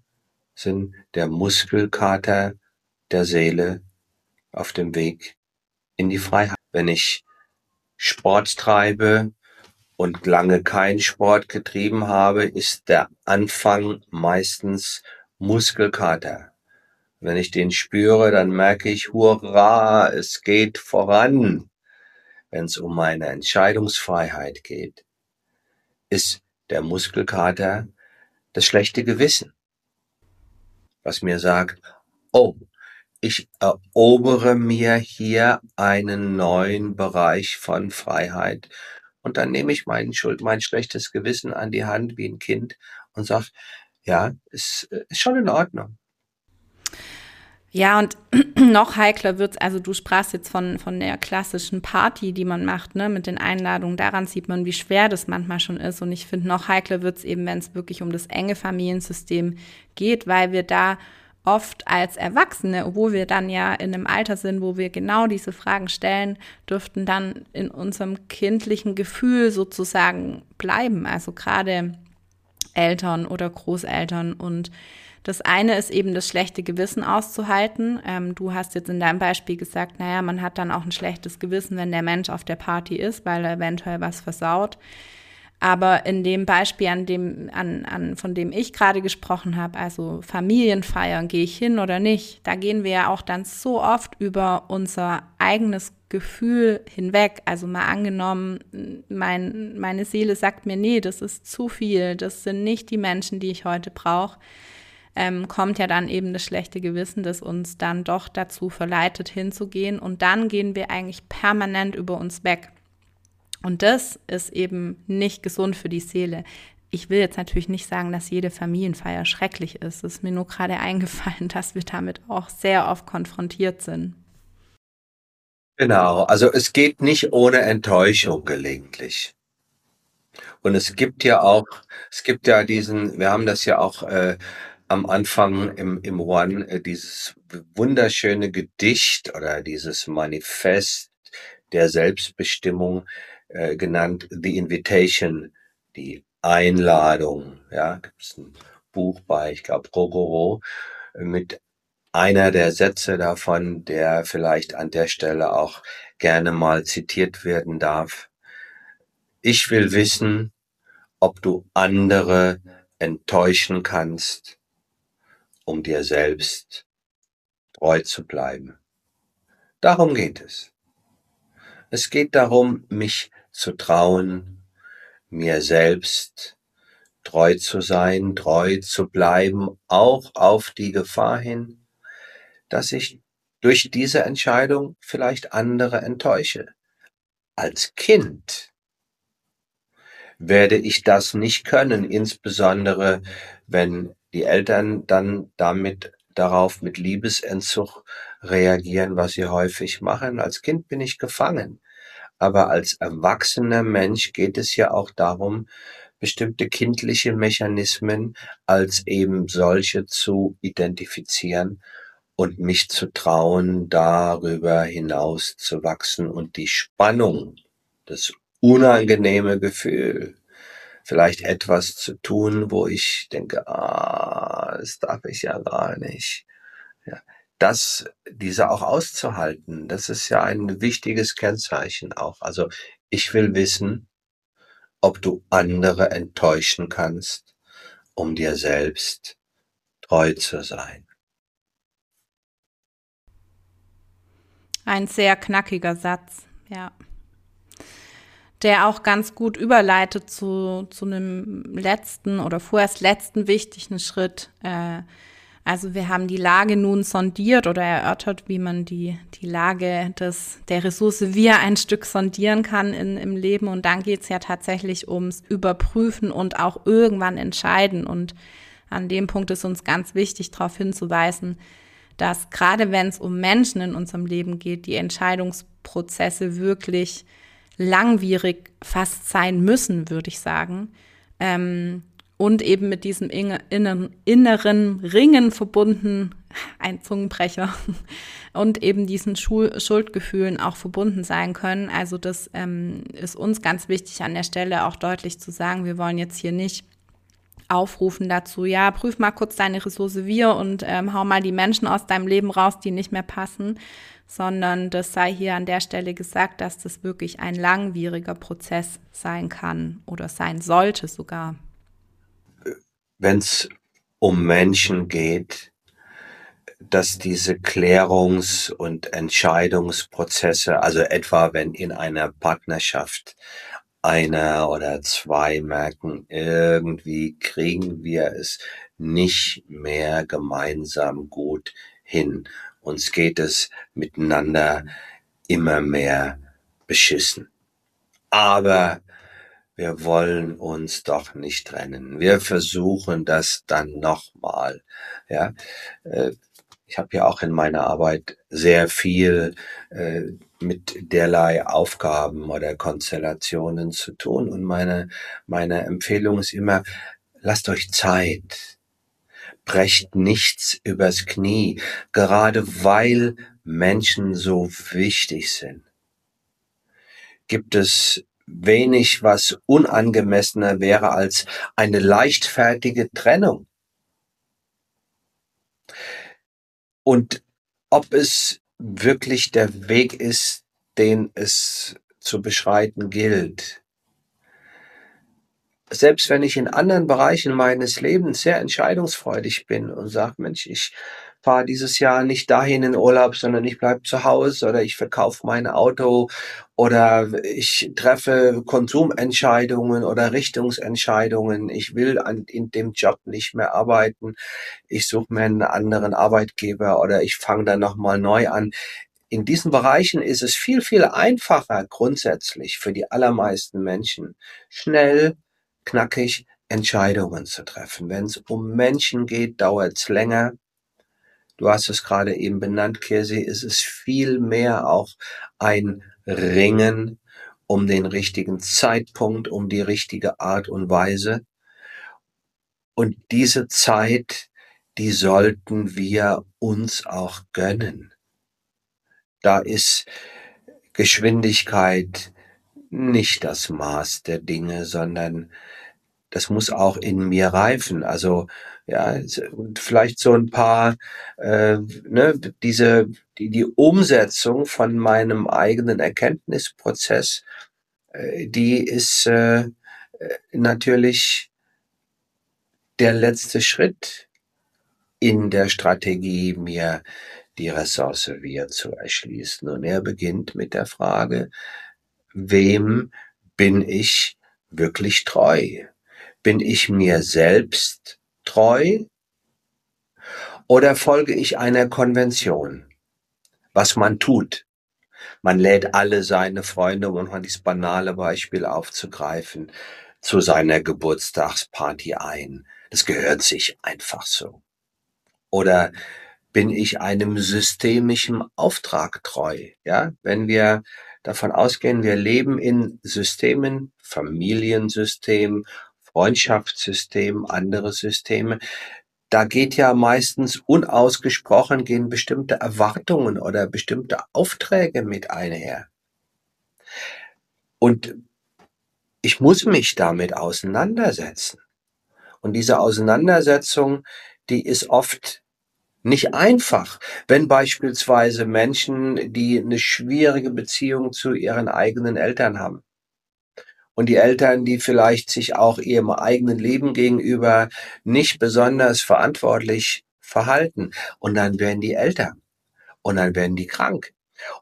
sind der Muskelkater der Seele auf dem Weg in die Freiheit. Wenn ich Sport treibe und lange keinen Sport getrieben habe, ist der Anfang meistens Muskelkater. Wenn ich den spüre, dann merke ich, hurra, es geht voran wenn es um meine Entscheidungsfreiheit geht, ist der Muskelkater das schlechte Gewissen, was mir sagt, oh, ich erobere mir hier einen neuen Bereich von Freiheit und dann nehme ich mein Schuld, mein schlechtes Gewissen an die Hand wie ein Kind und sage, ja, ist, ist schon in Ordnung. Ja, und noch heikler wird's. also du sprachst jetzt von, von der klassischen Party, die man macht, ne, mit den Einladungen. Daran sieht man, wie schwer das manchmal schon ist. Und ich finde, noch heikler wird's eben, wenn es wirklich um das enge Familiensystem geht, weil wir da oft als Erwachsene, obwohl wir dann ja in einem Alter sind, wo wir genau diese Fragen stellen, dürften dann in unserem kindlichen Gefühl sozusagen bleiben. Also gerade Eltern oder Großeltern und das eine ist eben das schlechte Gewissen auszuhalten. Ähm, du hast jetzt in deinem Beispiel gesagt, naja, man hat dann auch ein schlechtes Gewissen, wenn der Mensch auf der Party ist, weil er eventuell was versaut. Aber in dem Beispiel, an dem, an, an, von dem ich gerade gesprochen habe, also Familienfeiern, gehe ich hin oder nicht, da gehen wir ja auch dann so oft über unser eigenes Gefühl hinweg. Also mal angenommen, mein, meine Seele sagt mir, nee, das ist zu viel, das sind nicht die Menschen, die ich heute brauche ähm, kommt ja dann eben das schlechte Gewissen, das uns dann doch dazu verleitet, hinzugehen. Und dann gehen wir eigentlich permanent über uns weg. Und das ist eben nicht gesund für die Seele. Ich will jetzt natürlich nicht sagen, dass jede Familienfeier schrecklich ist. Es ist mir nur gerade eingefallen, dass wir damit auch sehr oft konfrontiert sind. Genau, also es geht nicht ohne Enttäuschung gelegentlich. Und es gibt ja auch, es gibt ja diesen, wir haben das ja auch äh, am Anfang im, im One äh, dieses wunderschöne Gedicht oder dieses Manifest der Selbstbestimmung äh, genannt The Invitation, die Einladung. Ja, gibt es ein Buch bei, ich glaube, Rogoro, mit einer der Sätze davon, der vielleicht an der Stelle auch gerne mal zitiert werden darf. Ich will wissen, ob du andere enttäuschen kannst, um dir selbst treu zu bleiben. Darum geht es. Es geht darum, mich zu trauen, mir selbst treu zu sein, treu zu bleiben, auch auf die Gefahr hin, dass ich durch diese Entscheidung vielleicht andere enttäusche. Als Kind werde ich das nicht können, insbesondere wenn die Eltern dann damit darauf mit Liebesentzug reagieren, was sie häufig machen. Als Kind bin ich gefangen. Aber als erwachsener Mensch geht es ja auch darum, bestimmte kindliche Mechanismen als eben solche zu identifizieren und mich zu trauen, darüber hinaus zu wachsen und die Spannung, das unangenehme Gefühl, vielleicht etwas zu tun, wo ich denke, ah, das darf ich ja gar nicht. Ja, das, diese auch auszuhalten, das ist ja ein wichtiges Kennzeichen auch. Also ich will wissen, ob du andere enttäuschen kannst, um dir selbst treu zu sein. Ein sehr knackiger Satz, ja der auch ganz gut überleitet zu, zu einem letzten oder vorerst letzten wichtigen Schritt. Äh, also wir haben die Lage nun sondiert oder erörtert, wie man die, die Lage des, der Ressource wir ein Stück sondieren kann in, im Leben. Und dann geht's ja tatsächlich ums Überprüfen und auch irgendwann entscheiden. Und an dem Punkt ist uns ganz wichtig, darauf hinzuweisen, dass gerade wenn es um Menschen in unserem Leben geht, die Entscheidungsprozesse wirklich langwierig fast sein müssen, würde ich sagen. Ähm, und eben mit diesem inneren, inneren Ringen verbunden, ein Zungenbrecher, und eben diesen Schul Schuldgefühlen auch verbunden sein können. Also das ähm, ist uns ganz wichtig an der Stelle auch deutlich zu sagen, wir wollen jetzt hier nicht aufrufen dazu, ja, prüf mal kurz deine Ressource wir und ähm, hau mal die Menschen aus deinem Leben raus, die nicht mehr passen, sondern das sei hier an der Stelle gesagt, dass das wirklich ein langwieriger Prozess sein kann oder sein sollte sogar. Wenn es um Menschen geht, dass diese Klärungs- und Entscheidungsprozesse, also etwa wenn in einer Partnerschaft einer oder zwei merken, irgendwie kriegen wir es nicht mehr gemeinsam gut hin uns geht es miteinander immer mehr beschissen. Aber wir wollen uns doch nicht trennen. Wir versuchen das dann nochmal. Ja, äh, ich habe ja auch in meiner Arbeit sehr viel äh, mit derlei Aufgaben oder Konstellationen zu tun. Und meine, meine Empfehlung ist immer, lasst euch Zeit. Brecht nichts übers Knie, gerade weil Menschen so wichtig sind. Gibt es wenig, was unangemessener wäre als eine leichtfertige Trennung. Und ob es wirklich der Weg ist, den es zu beschreiten gilt. Selbst wenn ich in anderen Bereichen meines Lebens sehr entscheidungsfreudig bin und sage, Mensch, ich fahre dieses Jahr nicht dahin in Urlaub, sondern ich bleib zu Hause oder ich verkaufe mein Auto oder ich treffe Konsumentscheidungen oder Richtungsentscheidungen. Ich will an, in dem Job nicht mehr arbeiten. Ich suche mir einen anderen Arbeitgeber oder ich fange dann nochmal neu an. In diesen Bereichen ist es viel, viel einfacher grundsätzlich für die allermeisten Menschen, schnell, knackig Entscheidungen zu treffen. Wenn es um Menschen geht, dauert es länger. Du hast es gerade eben benannt, Kirsi, es ist viel mehr auch ein Ringen um den richtigen Zeitpunkt, um die richtige Art und Weise. Und diese Zeit, die sollten wir uns auch gönnen. Da ist Geschwindigkeit nicht das Maß der Dinge, sondern das muss auch in mir reifen. Also ja, vielleicht so ein paar, äh, ne, diese, die, die Umsetzung von meinem eigenen Erkenntnisprozess, äh, die ist äh, äh natürlich der letzte Schritt in der Strategie, mir die Ressource wieder zu erschließen. Und er beginnt mit der Frage, wem bin ich wirklich treu? Bin ich mir selbst treu oder folge ich einer Konvention? Was man tut. Man lädt alle seine Freunde, um noch dieses banale Beispiel aufzugreifen, zu seiner Geburtstagsparty ein. Das gehört sich einfach so. Oder bin ich einem systemischen Auftrag treu? Ja, wenn wir davon ausgehen, wir leben in Systemen, Familiensystem, Freundschaftssystem, andere Systeme. Da geht ja meistens unausgesprochen gehen bestimmte Erwartungen oder bestimmte Aufträge mit einher. Und ich muss mich damit auseinandersetzen. Und diese Auseinandersetzung, die ist oft nicht einfach, wenn beispielsweise Menschen, die eine schwierige Beziehung zu ihren eigenen Eltern haben, und die Eltern, die vielleicht sich auch ihrem eigenen Leben gegenüber nicht besonders verantwortlich verhalten. Und dann werden die Eltern und dann werden die krank.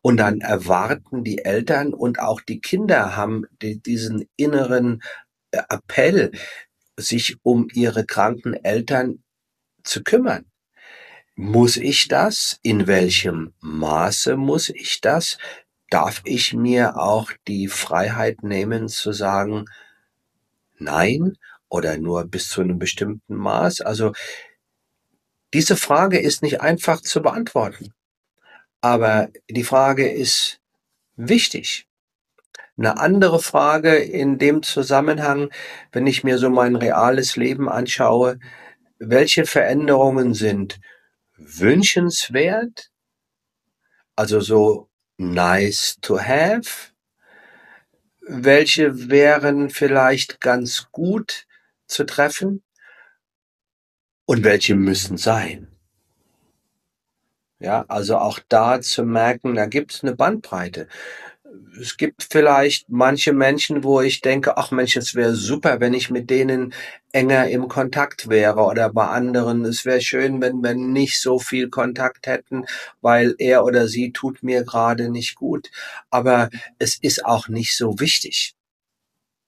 Und dann erwarten die Eltern und auch die Kinder haben die, diesen inneren äh, Appell, sich um ihre kranken Eltern zu kümmern. Muss ich das? In welchem Maße muss ich das? Darf ich mir auch die Freiheit nehmen zu sagen, nein oder nur bis zu einem bestimmten Maß? Also diese Frage ist nicht einfach zu beantworten, aber die Frage ist wichtig. Eine andere Frage in dem Zusammenhang, wenn ich mir so mein reales Leben anschaue, welche Veränderungen sind wünschenswert, also so nice to have? Welche wären vielleicht ganz gut zu treffen? Und welche müssen sein? Ja, also auch da zu merken, da gibt es eine Bandbreite es gibt vielleicht manche Menschen, wo ich denke, ach Mensch, es wäre super, wenn ich mit denen enger im Kontakt wäre oder bei anderen, es wäre schön, wenn wir nicht so viel Kontakt hätten, weil er oder sie tut mir gerade nicht gut. Aber es ist auch nicht so wichtig.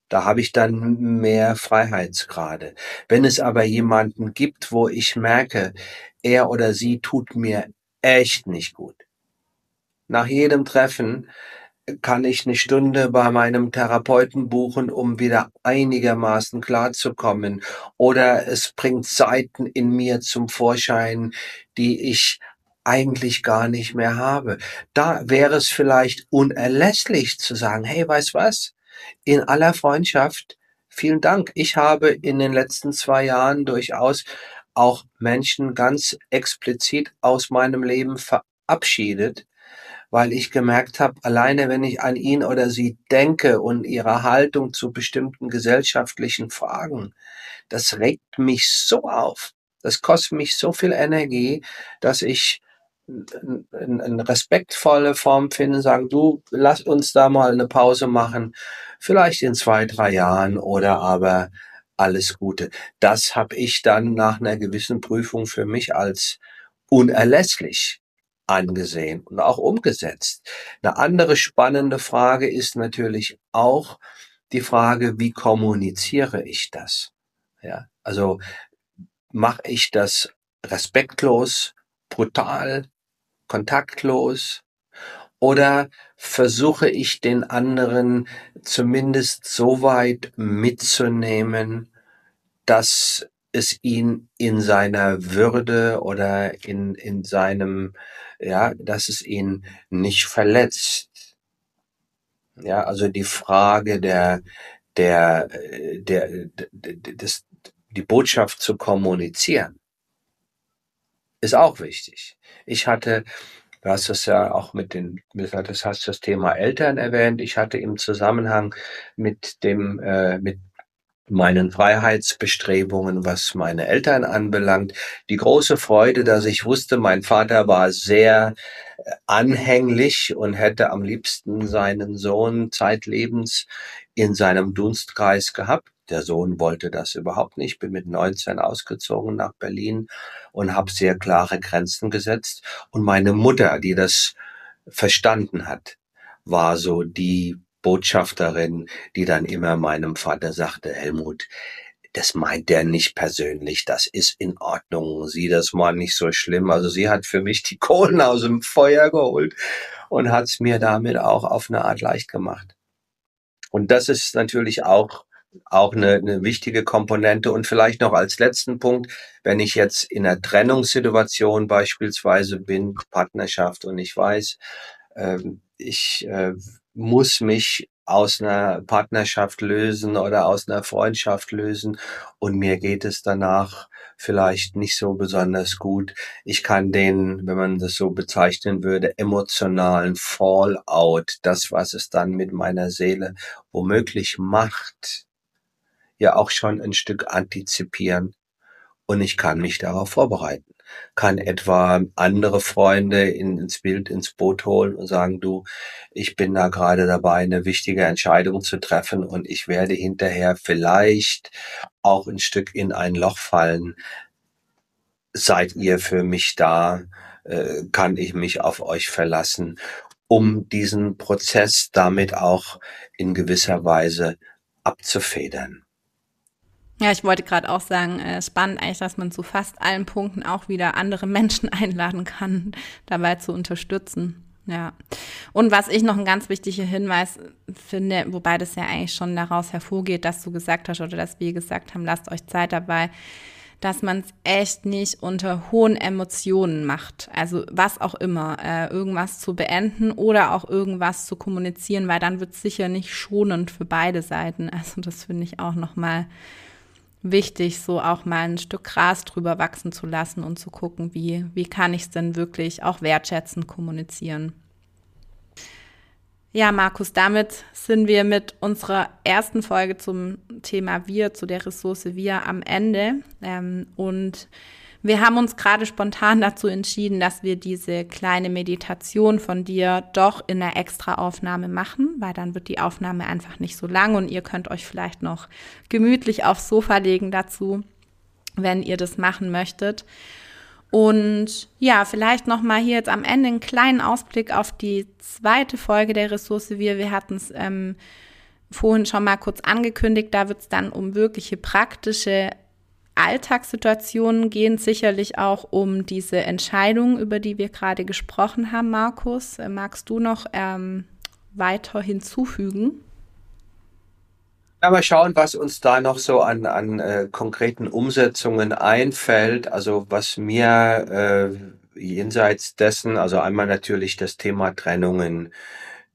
Da habe ich dann mehr Freiheitsgrade. Wenn es aber jemanden gibt, wo ich merke, er oder sie tut mir echt nicht gut. Nach jedem Treffen kann ich eine Stunde bei meinem Therapeuten buchen, um wieder einigermaßen klarzukommen. Oder es bringt Seiten in mir zum Vorschein, die ich eigentlich gar nicht mehr habe. Da wäre es vielleicht unerlässlich zu sagen, hey, weißt was? In aller Freundschaft, vielen Dank. Ich habe in den letzten zwei Jahren durchaus auch Menschen ganz explizit aus meinem Leben verabschiedet, weil ich gemerkt habe, alleine wenn ich an ihn oder sie denke und ihre Haltung zu bestimmten gesellschaftlichen Fragen, das regt mich so auf. Das kostet mich so viel Energie, dass ich eine respektvolle Form finden, sagen, du, lass uns da mal eine Pause machen, vielleicht in zwei, drei Jahren oder aber alles Gute. Das habe ich dann nach einer gewissen Prüfung für mich als unerlässlich angesehen und auch umgesetzt. Eine andere spannende Frage ist natürlich auch die Frage, wie kommuniziere ich das? Ja, also mache ich das respektlos, brutal, kontaktlos? Oder versuche ich den anderen zumindest so weit mitzunehmen, dass es ihn in seiner Würde oder in, in seinem, ja, dass es ihn nicht verletzt. Ja, also die Frage der, der, der, der, des, die Botschaft zu kommunizieren ist auch wichtig. Ich hatte, du hast es ja auch mit den, das hast das Thema Eltern erwähnt. Ich hatte im Zusammenhang mit dem, äh, mit meinen Freiheitsbestrebungen, was meine Eltern anbelangt, die große Freude, dass ich wusste, mein Vater war sehr äh, anhänglich und hätte am liebsten seinen Sohn zeitlebens in seinem Dunstkreis gehabt. Der Sohn wollte das überhaupt nicht. Bin mit 19 ausgezogen nach Berlin und habe sehr klare Grenzen gesetzt. Und meine Mutter, die das verstanden hat, war so die Botschafterin, die dann immer meinem Vater sagte, Helmut, das meint der nicht persönlich, das ist in Ordnung, sieh das mal nicht so schlimm. Also sie hat für mich die Kohlen aus dem Feuer geholt und hat es mir damit auch auf eine Art leicht gemacht. Und das ist natürlich auch auch eine, eine wichtige Komponente. Und vielleicht noch als letzten Punkt, wenn ich jetzt in einer Trennungssituation beispielsweise bin, Partnerschaft und ich weiß, äh, ich äh, muss mich aus einer Partnerschaft lösen oder aus einer Freundschaft lösen und mir geht es danach vielleicht nicht so besonders gut. Ich kann den, wenn man das so bezeichnen würde, emotionalen Fallout, das, was es dann mit meiner Seele womöglich macht, ja auch schon ein Stück antizipieren und ich kann mich darauf vorbereiten. Kann etwa andere Freunde ins Bild, ins Boot holen und sagen, du, ich bin da gerade dabei, eine wichtige Entscheidung zu treffen und ich werde hinterher vielleicht auch ein Stück in ein Loch fallen. Seid ihr für mich da? Äh, kann ich mich auf euch verlassen, um diesen Prozess damit auch in gewisser Weise abzufedern? Ja, ich wollte gerade auch sagen, äh, spannend eigentlich, dass man zu fast allen Punkten auch wieder andere Menschen einladen kann, dabei zu unterstützen. Ja. Und was ich noch ein ganz wichtiger Hinweis finde, wobei das ja eigentlich schon daraus hervorgeht, dass du gesagt hast oder dass wir gesagt haben, lasst euch Zeit dabei, dass man es echt nicht unter hohen Emotionen macht. Also was auch immer, äh, irgendwas zu beenden oder auch irgendwas zu kommunizieren, weil dann wird es sicher nicht schonend für beide Seiten. Also das finde ich auch nochmal mal wichtig, so auch mal ein Stück Gras drüber wachsen zu lassen und zu gucken, wie, wie kann ich es denn wirklich auch wertschätzend kommunizieren. Ja, Markus, damit sind wir mit unserer ersten Folge zum Thema Wir, zu der Ressource Wir am Ende. Ähm, und wir haben uns gerade spontan dazu entschieden, dass wir diese kleine Meditation von dir doch in einer Extra-Aufnahme machen, weil dann wird die Aufnahme einfach nicht so lang und ihr könnt euch vielleicht noch gemütlich aufs Sofa legen dazu, wenn ihr das machen möchtet. Und ja, vielleicht noch mal hier jetzt am Ende einen kleinen Ausblick auf die zweite Folge der Ressource Wir. Wir hatten es ähm, vorhin schon mal kurz angekündigt. Da wird es dann um wirkliche praktische Alltagssituationen gehen sicherlich auch um diese Entscheidung, über die wir gerade gesprochen haben, Markus. Äh, magst du noch ähm, weiter hinzufügen? Ja, mal schauen, was uns da noch so an, an äh, konkreten Umsetzungen einfällt. Also was mir äh, jenseits dessen, also einmal natürlich das Thema Trennungen,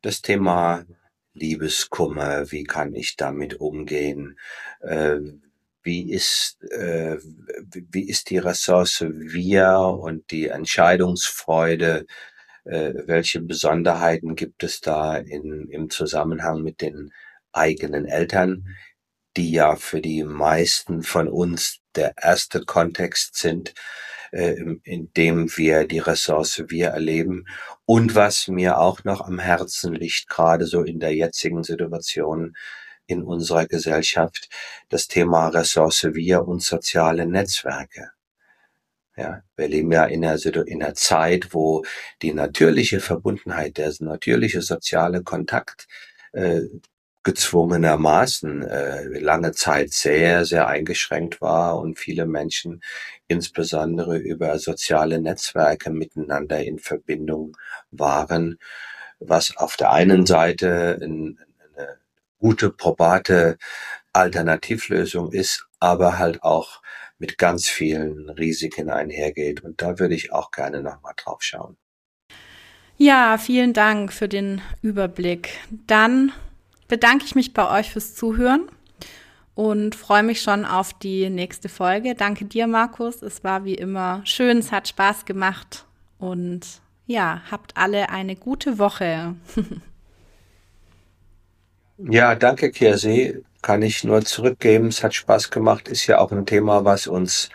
das Thema Liebeskummer, wie kann ich damit umgehen? Äh, wie ist, äh, wie ist die Ressource wir und die Entscheidungsfreude? Äh, welche Besonderheiten gibt es da in, im Zusammenhang mit den eigenen Eltern, die ja für die meisten von uns der erste Kontext sind, äh, in dem wir die Ressource wir erleben. Und was mir auch noch am Herzen liegt, gerade so in der jetzigen Situation in unserer Gesellschaft, das Thema Ressource wir und soziale Netzwerke. Ja, wir leben ja in einer, in einer Zeit, wo die natürliche Verbundenheit, der natürliche soziale Kontakt äh, gezwungenermaßen äh, lange Zeit sehr, sehr eingeschränkt war und viele Menschen insbesondere über soziale Netzwerke miteinander in Verbindung waren, was auf der einen Seite ein, gute, probate Alternativlösung ist, aber halt auch mit ganz vielen Risiken einhergeht. Und da würde ich auch gerne nochmal drauf schauen. Ja, vielen Dank für den Überblick. Dann bedanke ich mich bei euch fürs Zuhören und freue mich schon auf die nächste Folge. Danke dir, Markus. Es war wie immer schön, es hat Spaß gemacht und ja, habt alle eine gute Woche. ja, danke, Kirsi. Kann ich nur zurückgeben. Es hat Spaß gemacht. Ist ja auch ein Thema, was uns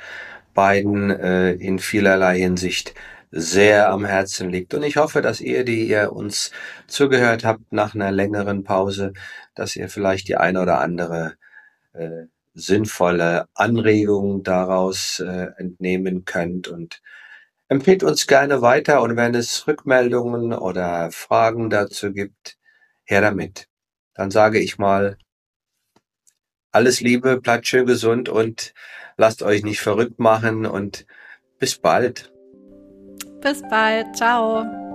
beiden äh, in vielerlei Hinsicht sehr am Herzen liegt. Und ich hoffe, dass ihr, die ihr uns zugehört habt nach einer längeren Pause, dass ihr vielleicht die eine oder andere äh, sinnvolle Anregung daraus äh, entnehmen könnt und empfehlt uns gerne weiter und wenn es Rückmeldungen oder Fragen dazu gibt, her damit. Dann sage ich mal, alles Liebe, bleibt schön gesund und lasst euch nicht verrückt machen und bis bald. Bis bald. Ciao.